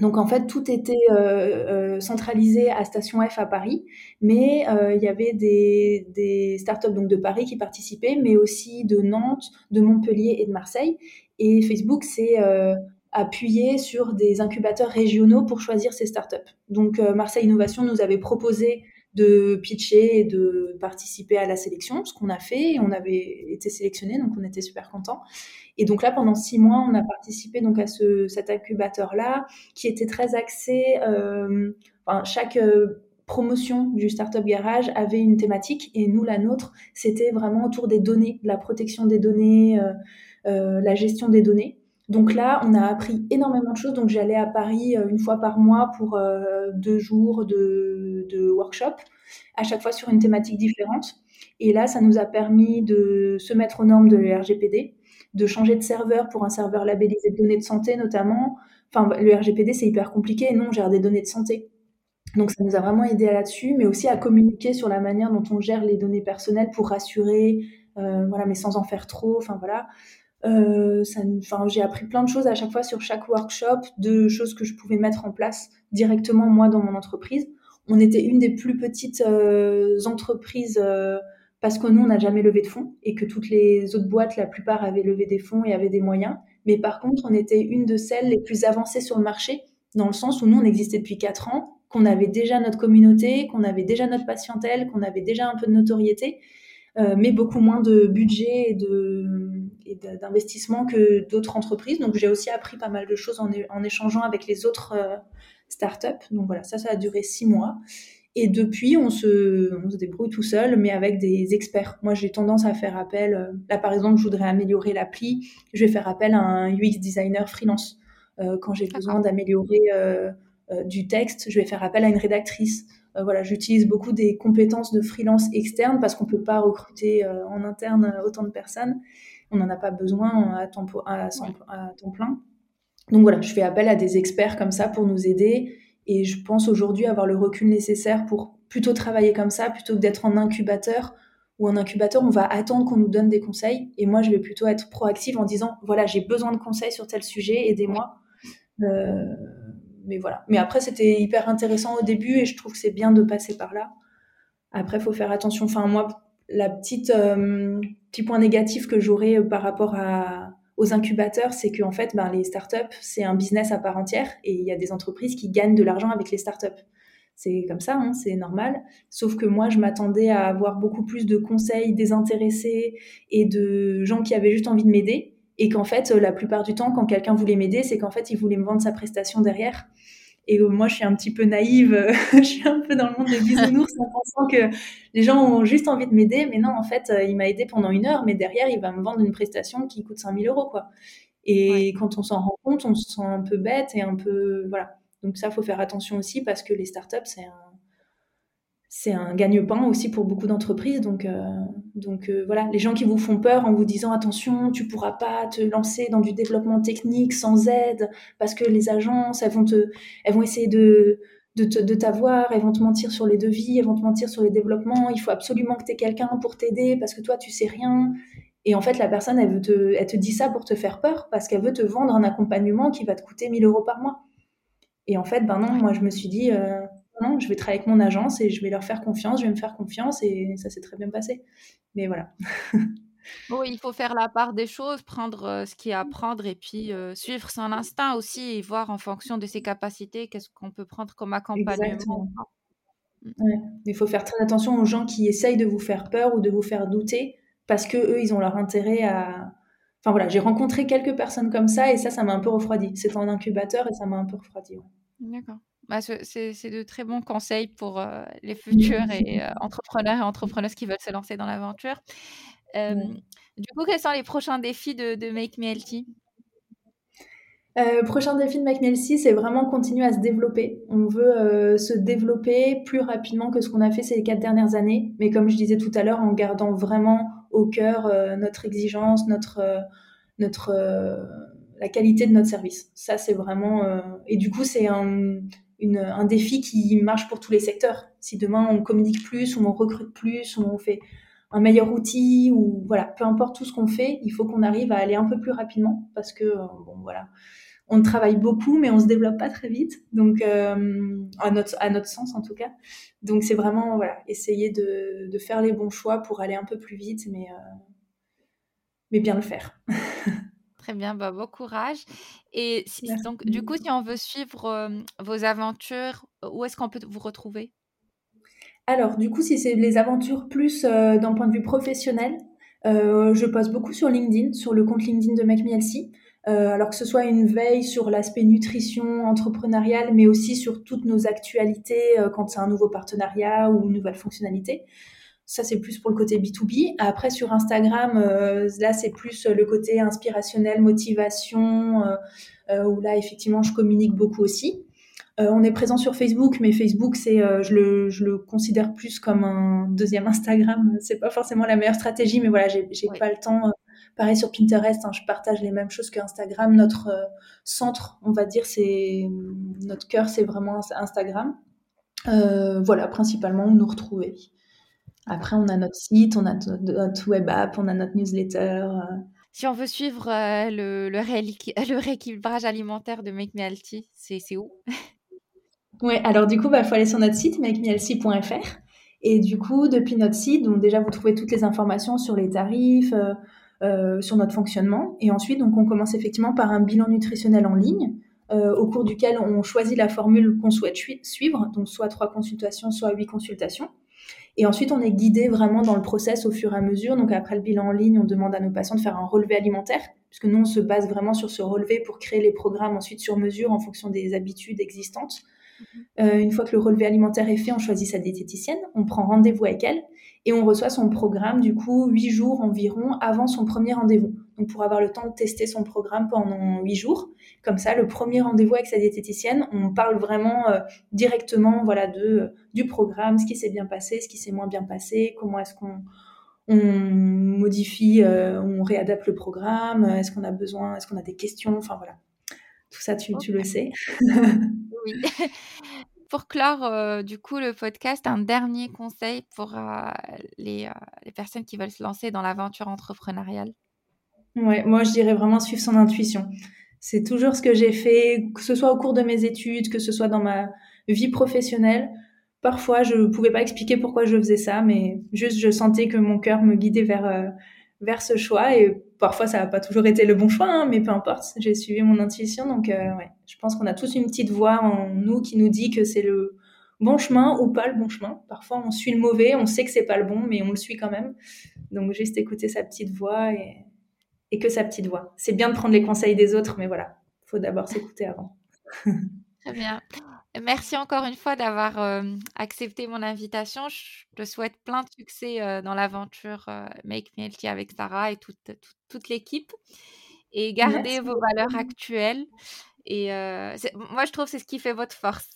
Donc en fait, tout était euh, euh, centralisé à Station F à Paris, mais euh, il y avait des, des startups donc de Paris qui participaient, mais aussi de Nantes, de Montpellier et de Marseille. Et Facebook s'est appuyé sur des incubateurs régionaux pour choisir ces startups. Donc Marseille Innovation nous avait proposé de pitcher et de participer à la sélection, ce qu'on a fait, on avait été sélectionné, donc on était super contents. Et donc là, pendant six mois, on a participé donc à ce, cet incubateur-là, qui était très axé. Euh, enfin, chaque euh, promotion du Startup Garage avait une thématique, et nous, la nôtre, c'était vraiment autour des données, la protection des données, euh, euh, la gestion des données. Donc là, on a appris énormément de choses. Donc j'allais à Paris euh, une fois par mois pour deux jours de, de workshop, à chaque fois sur une thématique différente. Et là, ça nous a permis de se mettre aux normes de RGPD, de changer de serveur pour un serveur labellisé de données de santé notamment. Enfin, le RGPD, c'est hyper compliqué. Non, on gère des données de santé. Donc ça nous a vraiment aidé là-dessus, mais aussi à communiquer sur la manière dont on gère les données personnelles pour rassurer, euh, voilà, mais sans en faire trop. Enfin voilà. Euh, j'ai appris plein de choses à chaque fois sur chaque workshop, de choses que je pouvais mettre en place directement moi dans mon entreprise. On était une des plus petites euh, entreprises parce que nous, on n'a jamais levé de fonds et que toutes les autres boîtes, la plupart, avaient levé des fonds et avaient des moyens. Mais par contre, on était une de celles les plus avancées sur le marché, dans le sens où nous, on existait depuis quatre ans, qu'on avait déjà notre communauté, qu'on avait déjà notre patientèle, qu'on avait déjà un peu de notoriété, euh, mais beaucoup moins de budget et de d'investissement que d'autres entreprises. Donc j'ai aussi appris pas mal de choses en, en échangeant avec les autres euh, startups. Donc voilà, ça, ça a duré six mois. Et depuis, on se, on se débrouille tout seul, mais avec des experts. Moi, j'ai tendance à faire appel. Euh, là, par exemple, je voudrais améliorer l'appli. Je vais faire appel à un UX designer freelance. Euh, quand j'ai besoin d'améliorer euh, euh, du texte, je vais faire appel à une rédactrice. Euh, voilà, j'utilise beaucoup des compétences de freelance externe parce qu'on peut pas recruter en interne autant de personnes. On n'en a pas besoin à temps, à, à temps plein. Donc voilà, je fais appel à des experts comme ça pour nous aider et je pense aujourd'hui avoir le recul nécessaire pour plutôt travailler comme ça, plutôt que d'être en incubateur. Ou en incubateur, on va attendre qu'on nous donne des conseils. Et moi, je vais plutôt être proactive en disant, voilà, j'ai besoin de conseils sur tel sujet, aidez-moi. Euh, mais voilà. Mais après, c'était hyper intéressant au début et je trouve que c'est bien de passer par là. Après, il faut faire attention. Enfin, moi, la petite euh, petit point négatif que j'aurais par rapport à, aux incubateurs, c'est qu'en fait, ben, les startups, c'est un business à part entière et il y a des entreprises qui gagnent de l'argent avec les startups. C'est comme ça, hein, c'est normal. Sauf que moi, je m'attendais à avoir beaucoup plus de conseils désintéressés et de gens qui avaient juste envie de m'aider. Et qu'en fait, la plupart du temps, quand quelqu'un voulait m'aider, c'est qu'en fait, il voulait me vendre sa prestation derrière. Et moi, je suis un petit peu naïve, je suis un peu dans le monde des bisounours en pensant que les gens ont juste envie de m'aider. Mais non, en fait, euh, il m'a aidé pendant une heure, mais derrière, il va me vendre une prestation qui coûte 5000 euros, quoi. Et ouais. quand on s'en rend compte, on se sent un peu bête et un peu, voilà. Donc ça, faut faire attention aussi parce que les startups, c'est un, c'est un gagne-pain aussi pour beaucoup d'entreprises. Donc, euh, donc euh, voilà, les gens qui vous font peur en vous disant attention, tu pourras pas te lancer dans du développement technique sans aide parce que les agences, elles vont te, elles vont essayer de de, te, de t'avoir, elles vont te mentir sur les devis, elles vont te mentir sur les développements. Il faut absolument que tu aies quelqu'un pour t'aider parce que toi tu sais rien. Et en fait, la personne, elle, veut te, elle te dit ça pour te faire peur parce qu'elle veut te vendre un accompagnement qui va te coûter 1000 euros par mois. Et en fait, ben non, moi je me suis dit, euh, non, je vais travailler avec mon agence et je vais leur faire confiance, je vais me faire confiance et ça s'est très bien passé. Mais voilà. oui, il faut faire la part des choses, prendre euh, ce qu'il y a à prendre et puis euh, suivre son instinct aussi et voir en fonction de ses capacités qu'est-ce qu'on peut prendre comme accompagnement. Ouais. Il faut faire très attention aux gens qui essayent de vous faire peur ou de vous faire douter parce que eux, ils ont leur intérêt à. Enfin voilà, j'ai rencontré quelques personnes comme ça et ça, ça m'a un peu refroidi. C'était en incubateur et ça m'a un peu refroidi. Ouais. D'accord. Bah, c'est de très bons conseils pour euh, les futurs et, euh, entrepreneurs et entrepreneuses qui veulent se lancer dans l'aventure. Euh. Du coup, quels sont les prochains défis de, de Make Me Healthy? Prochain défi de McNelcy, c'est vraiment continuer à se développer. On veut se développer plus rapidement que ce qu'on a fait ces quatre dernières années, mais comme je disais tout à l'heure, en gardant vraiment au cœur notre exigence, notre, notre, la qualité de notre service. Ça, c'est vraiment... et du coup, c'est un, une, un défi qui marche pour tous les secteurs. Si demain on communique plus, ou on recrute plus, ou on fait un meilleur outil, ou voilà, peu importe tout ce qu'on fait, il faut qu'on arrive à aller un peu plus rapidement parce que, bon, voilà on travaille beaucoup, mais on se développe pas très vite. Donc, euh, à, notre, à notre sens en tout cas. Donc, c'est vraiment voilà, essayer de, de, faire les bons choix pour aller un peu plus vite, mais, euh, mais bien le faire. Très bien, bah, bon courage. Et donc, du coup, si on veut suivre euh, vos aventures, où est-ce qu'on peut vous retrouver? Alors, du coup, si c'est les aventures plus d'un point de vue professionnel, je poste beaucoup sur LinkedIn, sur le compte LinkedIn de MacMielsi. Alors que ce soit une veille sur l'aspect nutrition entrepreneuriale, mais aussi sur toutes nos actualités quand c'est un nouveau partenariat ou une nouvelle fonctionnalité. Ça, c'est plus pour le côté B2B. Après, sur Instagram, euh, là, c'est plus le côté inspirationnel, motivation, où là, effectivement, je communique beaucoup aussi. on est présent sur Facebook, mais Facebook, c'est, je, le, je le considère plus comme un deuxième Instagram. C'est pas forcément la meilleure stratégie, mais voilà, j'ai, j'ai pas le temps Pareil sur Pinterest, hein, je partage les mêmes choses qu'Instagram. Notre euh, centre, on va dire, c'est notre cœur, c'est vraiment Instagram. Euh, voilà, principalement, nous retrouver. Après, on a notre site, on a notre web app, on a notre newsletter. Euh. Si on veut suivre le, le, rééquilibrage alimentaire de Make Me Healthy, c'est où? Oui, alors du coup, il bah, faut aller sur notre site makemehealthy.fr. Et du coup, depuis notre site, donc déjà, vous trouvez toutes les informations sur les tarifs, euh, sur notre fonctionnement. Et ensuite, donc, on commence effectivement par un bilan nutritionnel en ligne, euh, au cours duquel on choisit la formule qu'on souhaite suivre, donc soit trois consultations, soit huit consultations. Et ensuite, on est guidé vraiment dans le process au fur et à mesure. Donc, après le bilan en ligne, on demande à nos patients de faire un relevé alimentaire, puisque nous, on se base vraiment sur ce relevé pour créer les programmes ensuite sur mesure en fonction des habitudes existantes. Mhm. Euh, une fois que le relevé alimentaire est fait, on choisit sa diététicienne, on prend rendez-vous avec elle et on reçoit son programme du coup huit jours environ avant son premier rendez-vous. Donc pour avoir le temps de tester son programme pendant huit jours, comme ça le premier rendez-vous avec sa diététicienne, on parle vraiment euh, directement voilà de du programme, ce qui s'est bien passé, ce qui s'est moins bien passé, comment est-ce qu'on on modifie, euh, on réadapte le programme, est-ce qu'on a besoin, est-ce qu'on a des questions, enfin voilà. Tout ça, tu, tu le sais. oui. pour clore euh, du coup le podcast, un dernier conseil pour euh, les, euh, les, personnes qui veulent se lancer dans l'aventure entrepreneuriale? Ouais, moi je dirais vraiment suivre son intuition. C'est toujours ce que j'ai fait, que ce soit au cours de mes études, que ce soit dans ma vie professionnelle. Parfois, je ne pouvais pas expliquer pourquoi je faisais ça, mais juste je sentais que mon cœur me guidait vers, vers ce choix et parfois ça n'a pas toujours été le bon choix, hein, mais peu importe, j'ai suivi mon intuition. Donc, euh, je pense qu'on a tous une petite voix en nous qui nous dit que c'est le bon chemin ou pas le bon chemin. Parfois, on suit le mauvais, on sait que c'est pas le bon, mais on le suit quand même. Donc, juste écouter sa petite voix et, et que sa petite voix. C'est bien de prendre les conseils des autres, mais voilà, faut d'abord s'écouter avant. Très bien. Merci encore une fois d'avoir euh, accepté mon invitation. Je te souhaite plein de succès euh, dans l'aventure euh, Make Me Healthy avec Sarah et toute, toute, l'équipe. Et gardez vos valeurs actuelles. Et moi, je trouve que c'est ce qui fait votre force.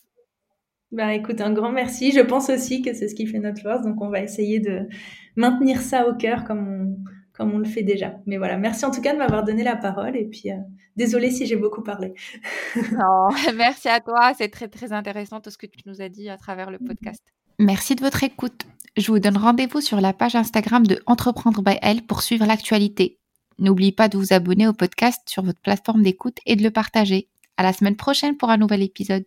Bah écoute, un grand merci. Je pense aussi que c'est ce qui fait notre force. Donc, on va essayer de maintenir ça au cœur comme on, comme on le fait déjà. Mais voilà, merci en tout cas de m'avoir donné la parole et puis euh, désolée si j'ai beaucoup parlé. non, merci à toi, c'est très très intéressant tout ce que tu nous as dit à travers le podcast. Merci de votre écoute. Je vous donne rendez-vous sur la page Instagram de Entreprendre by Elle pour suivre l'actualité. N'oubliez pas de vous abonner au podcast sur votre plateforme d'écoute et de le partager. À la semaine prochaine pour un nouvel épisode.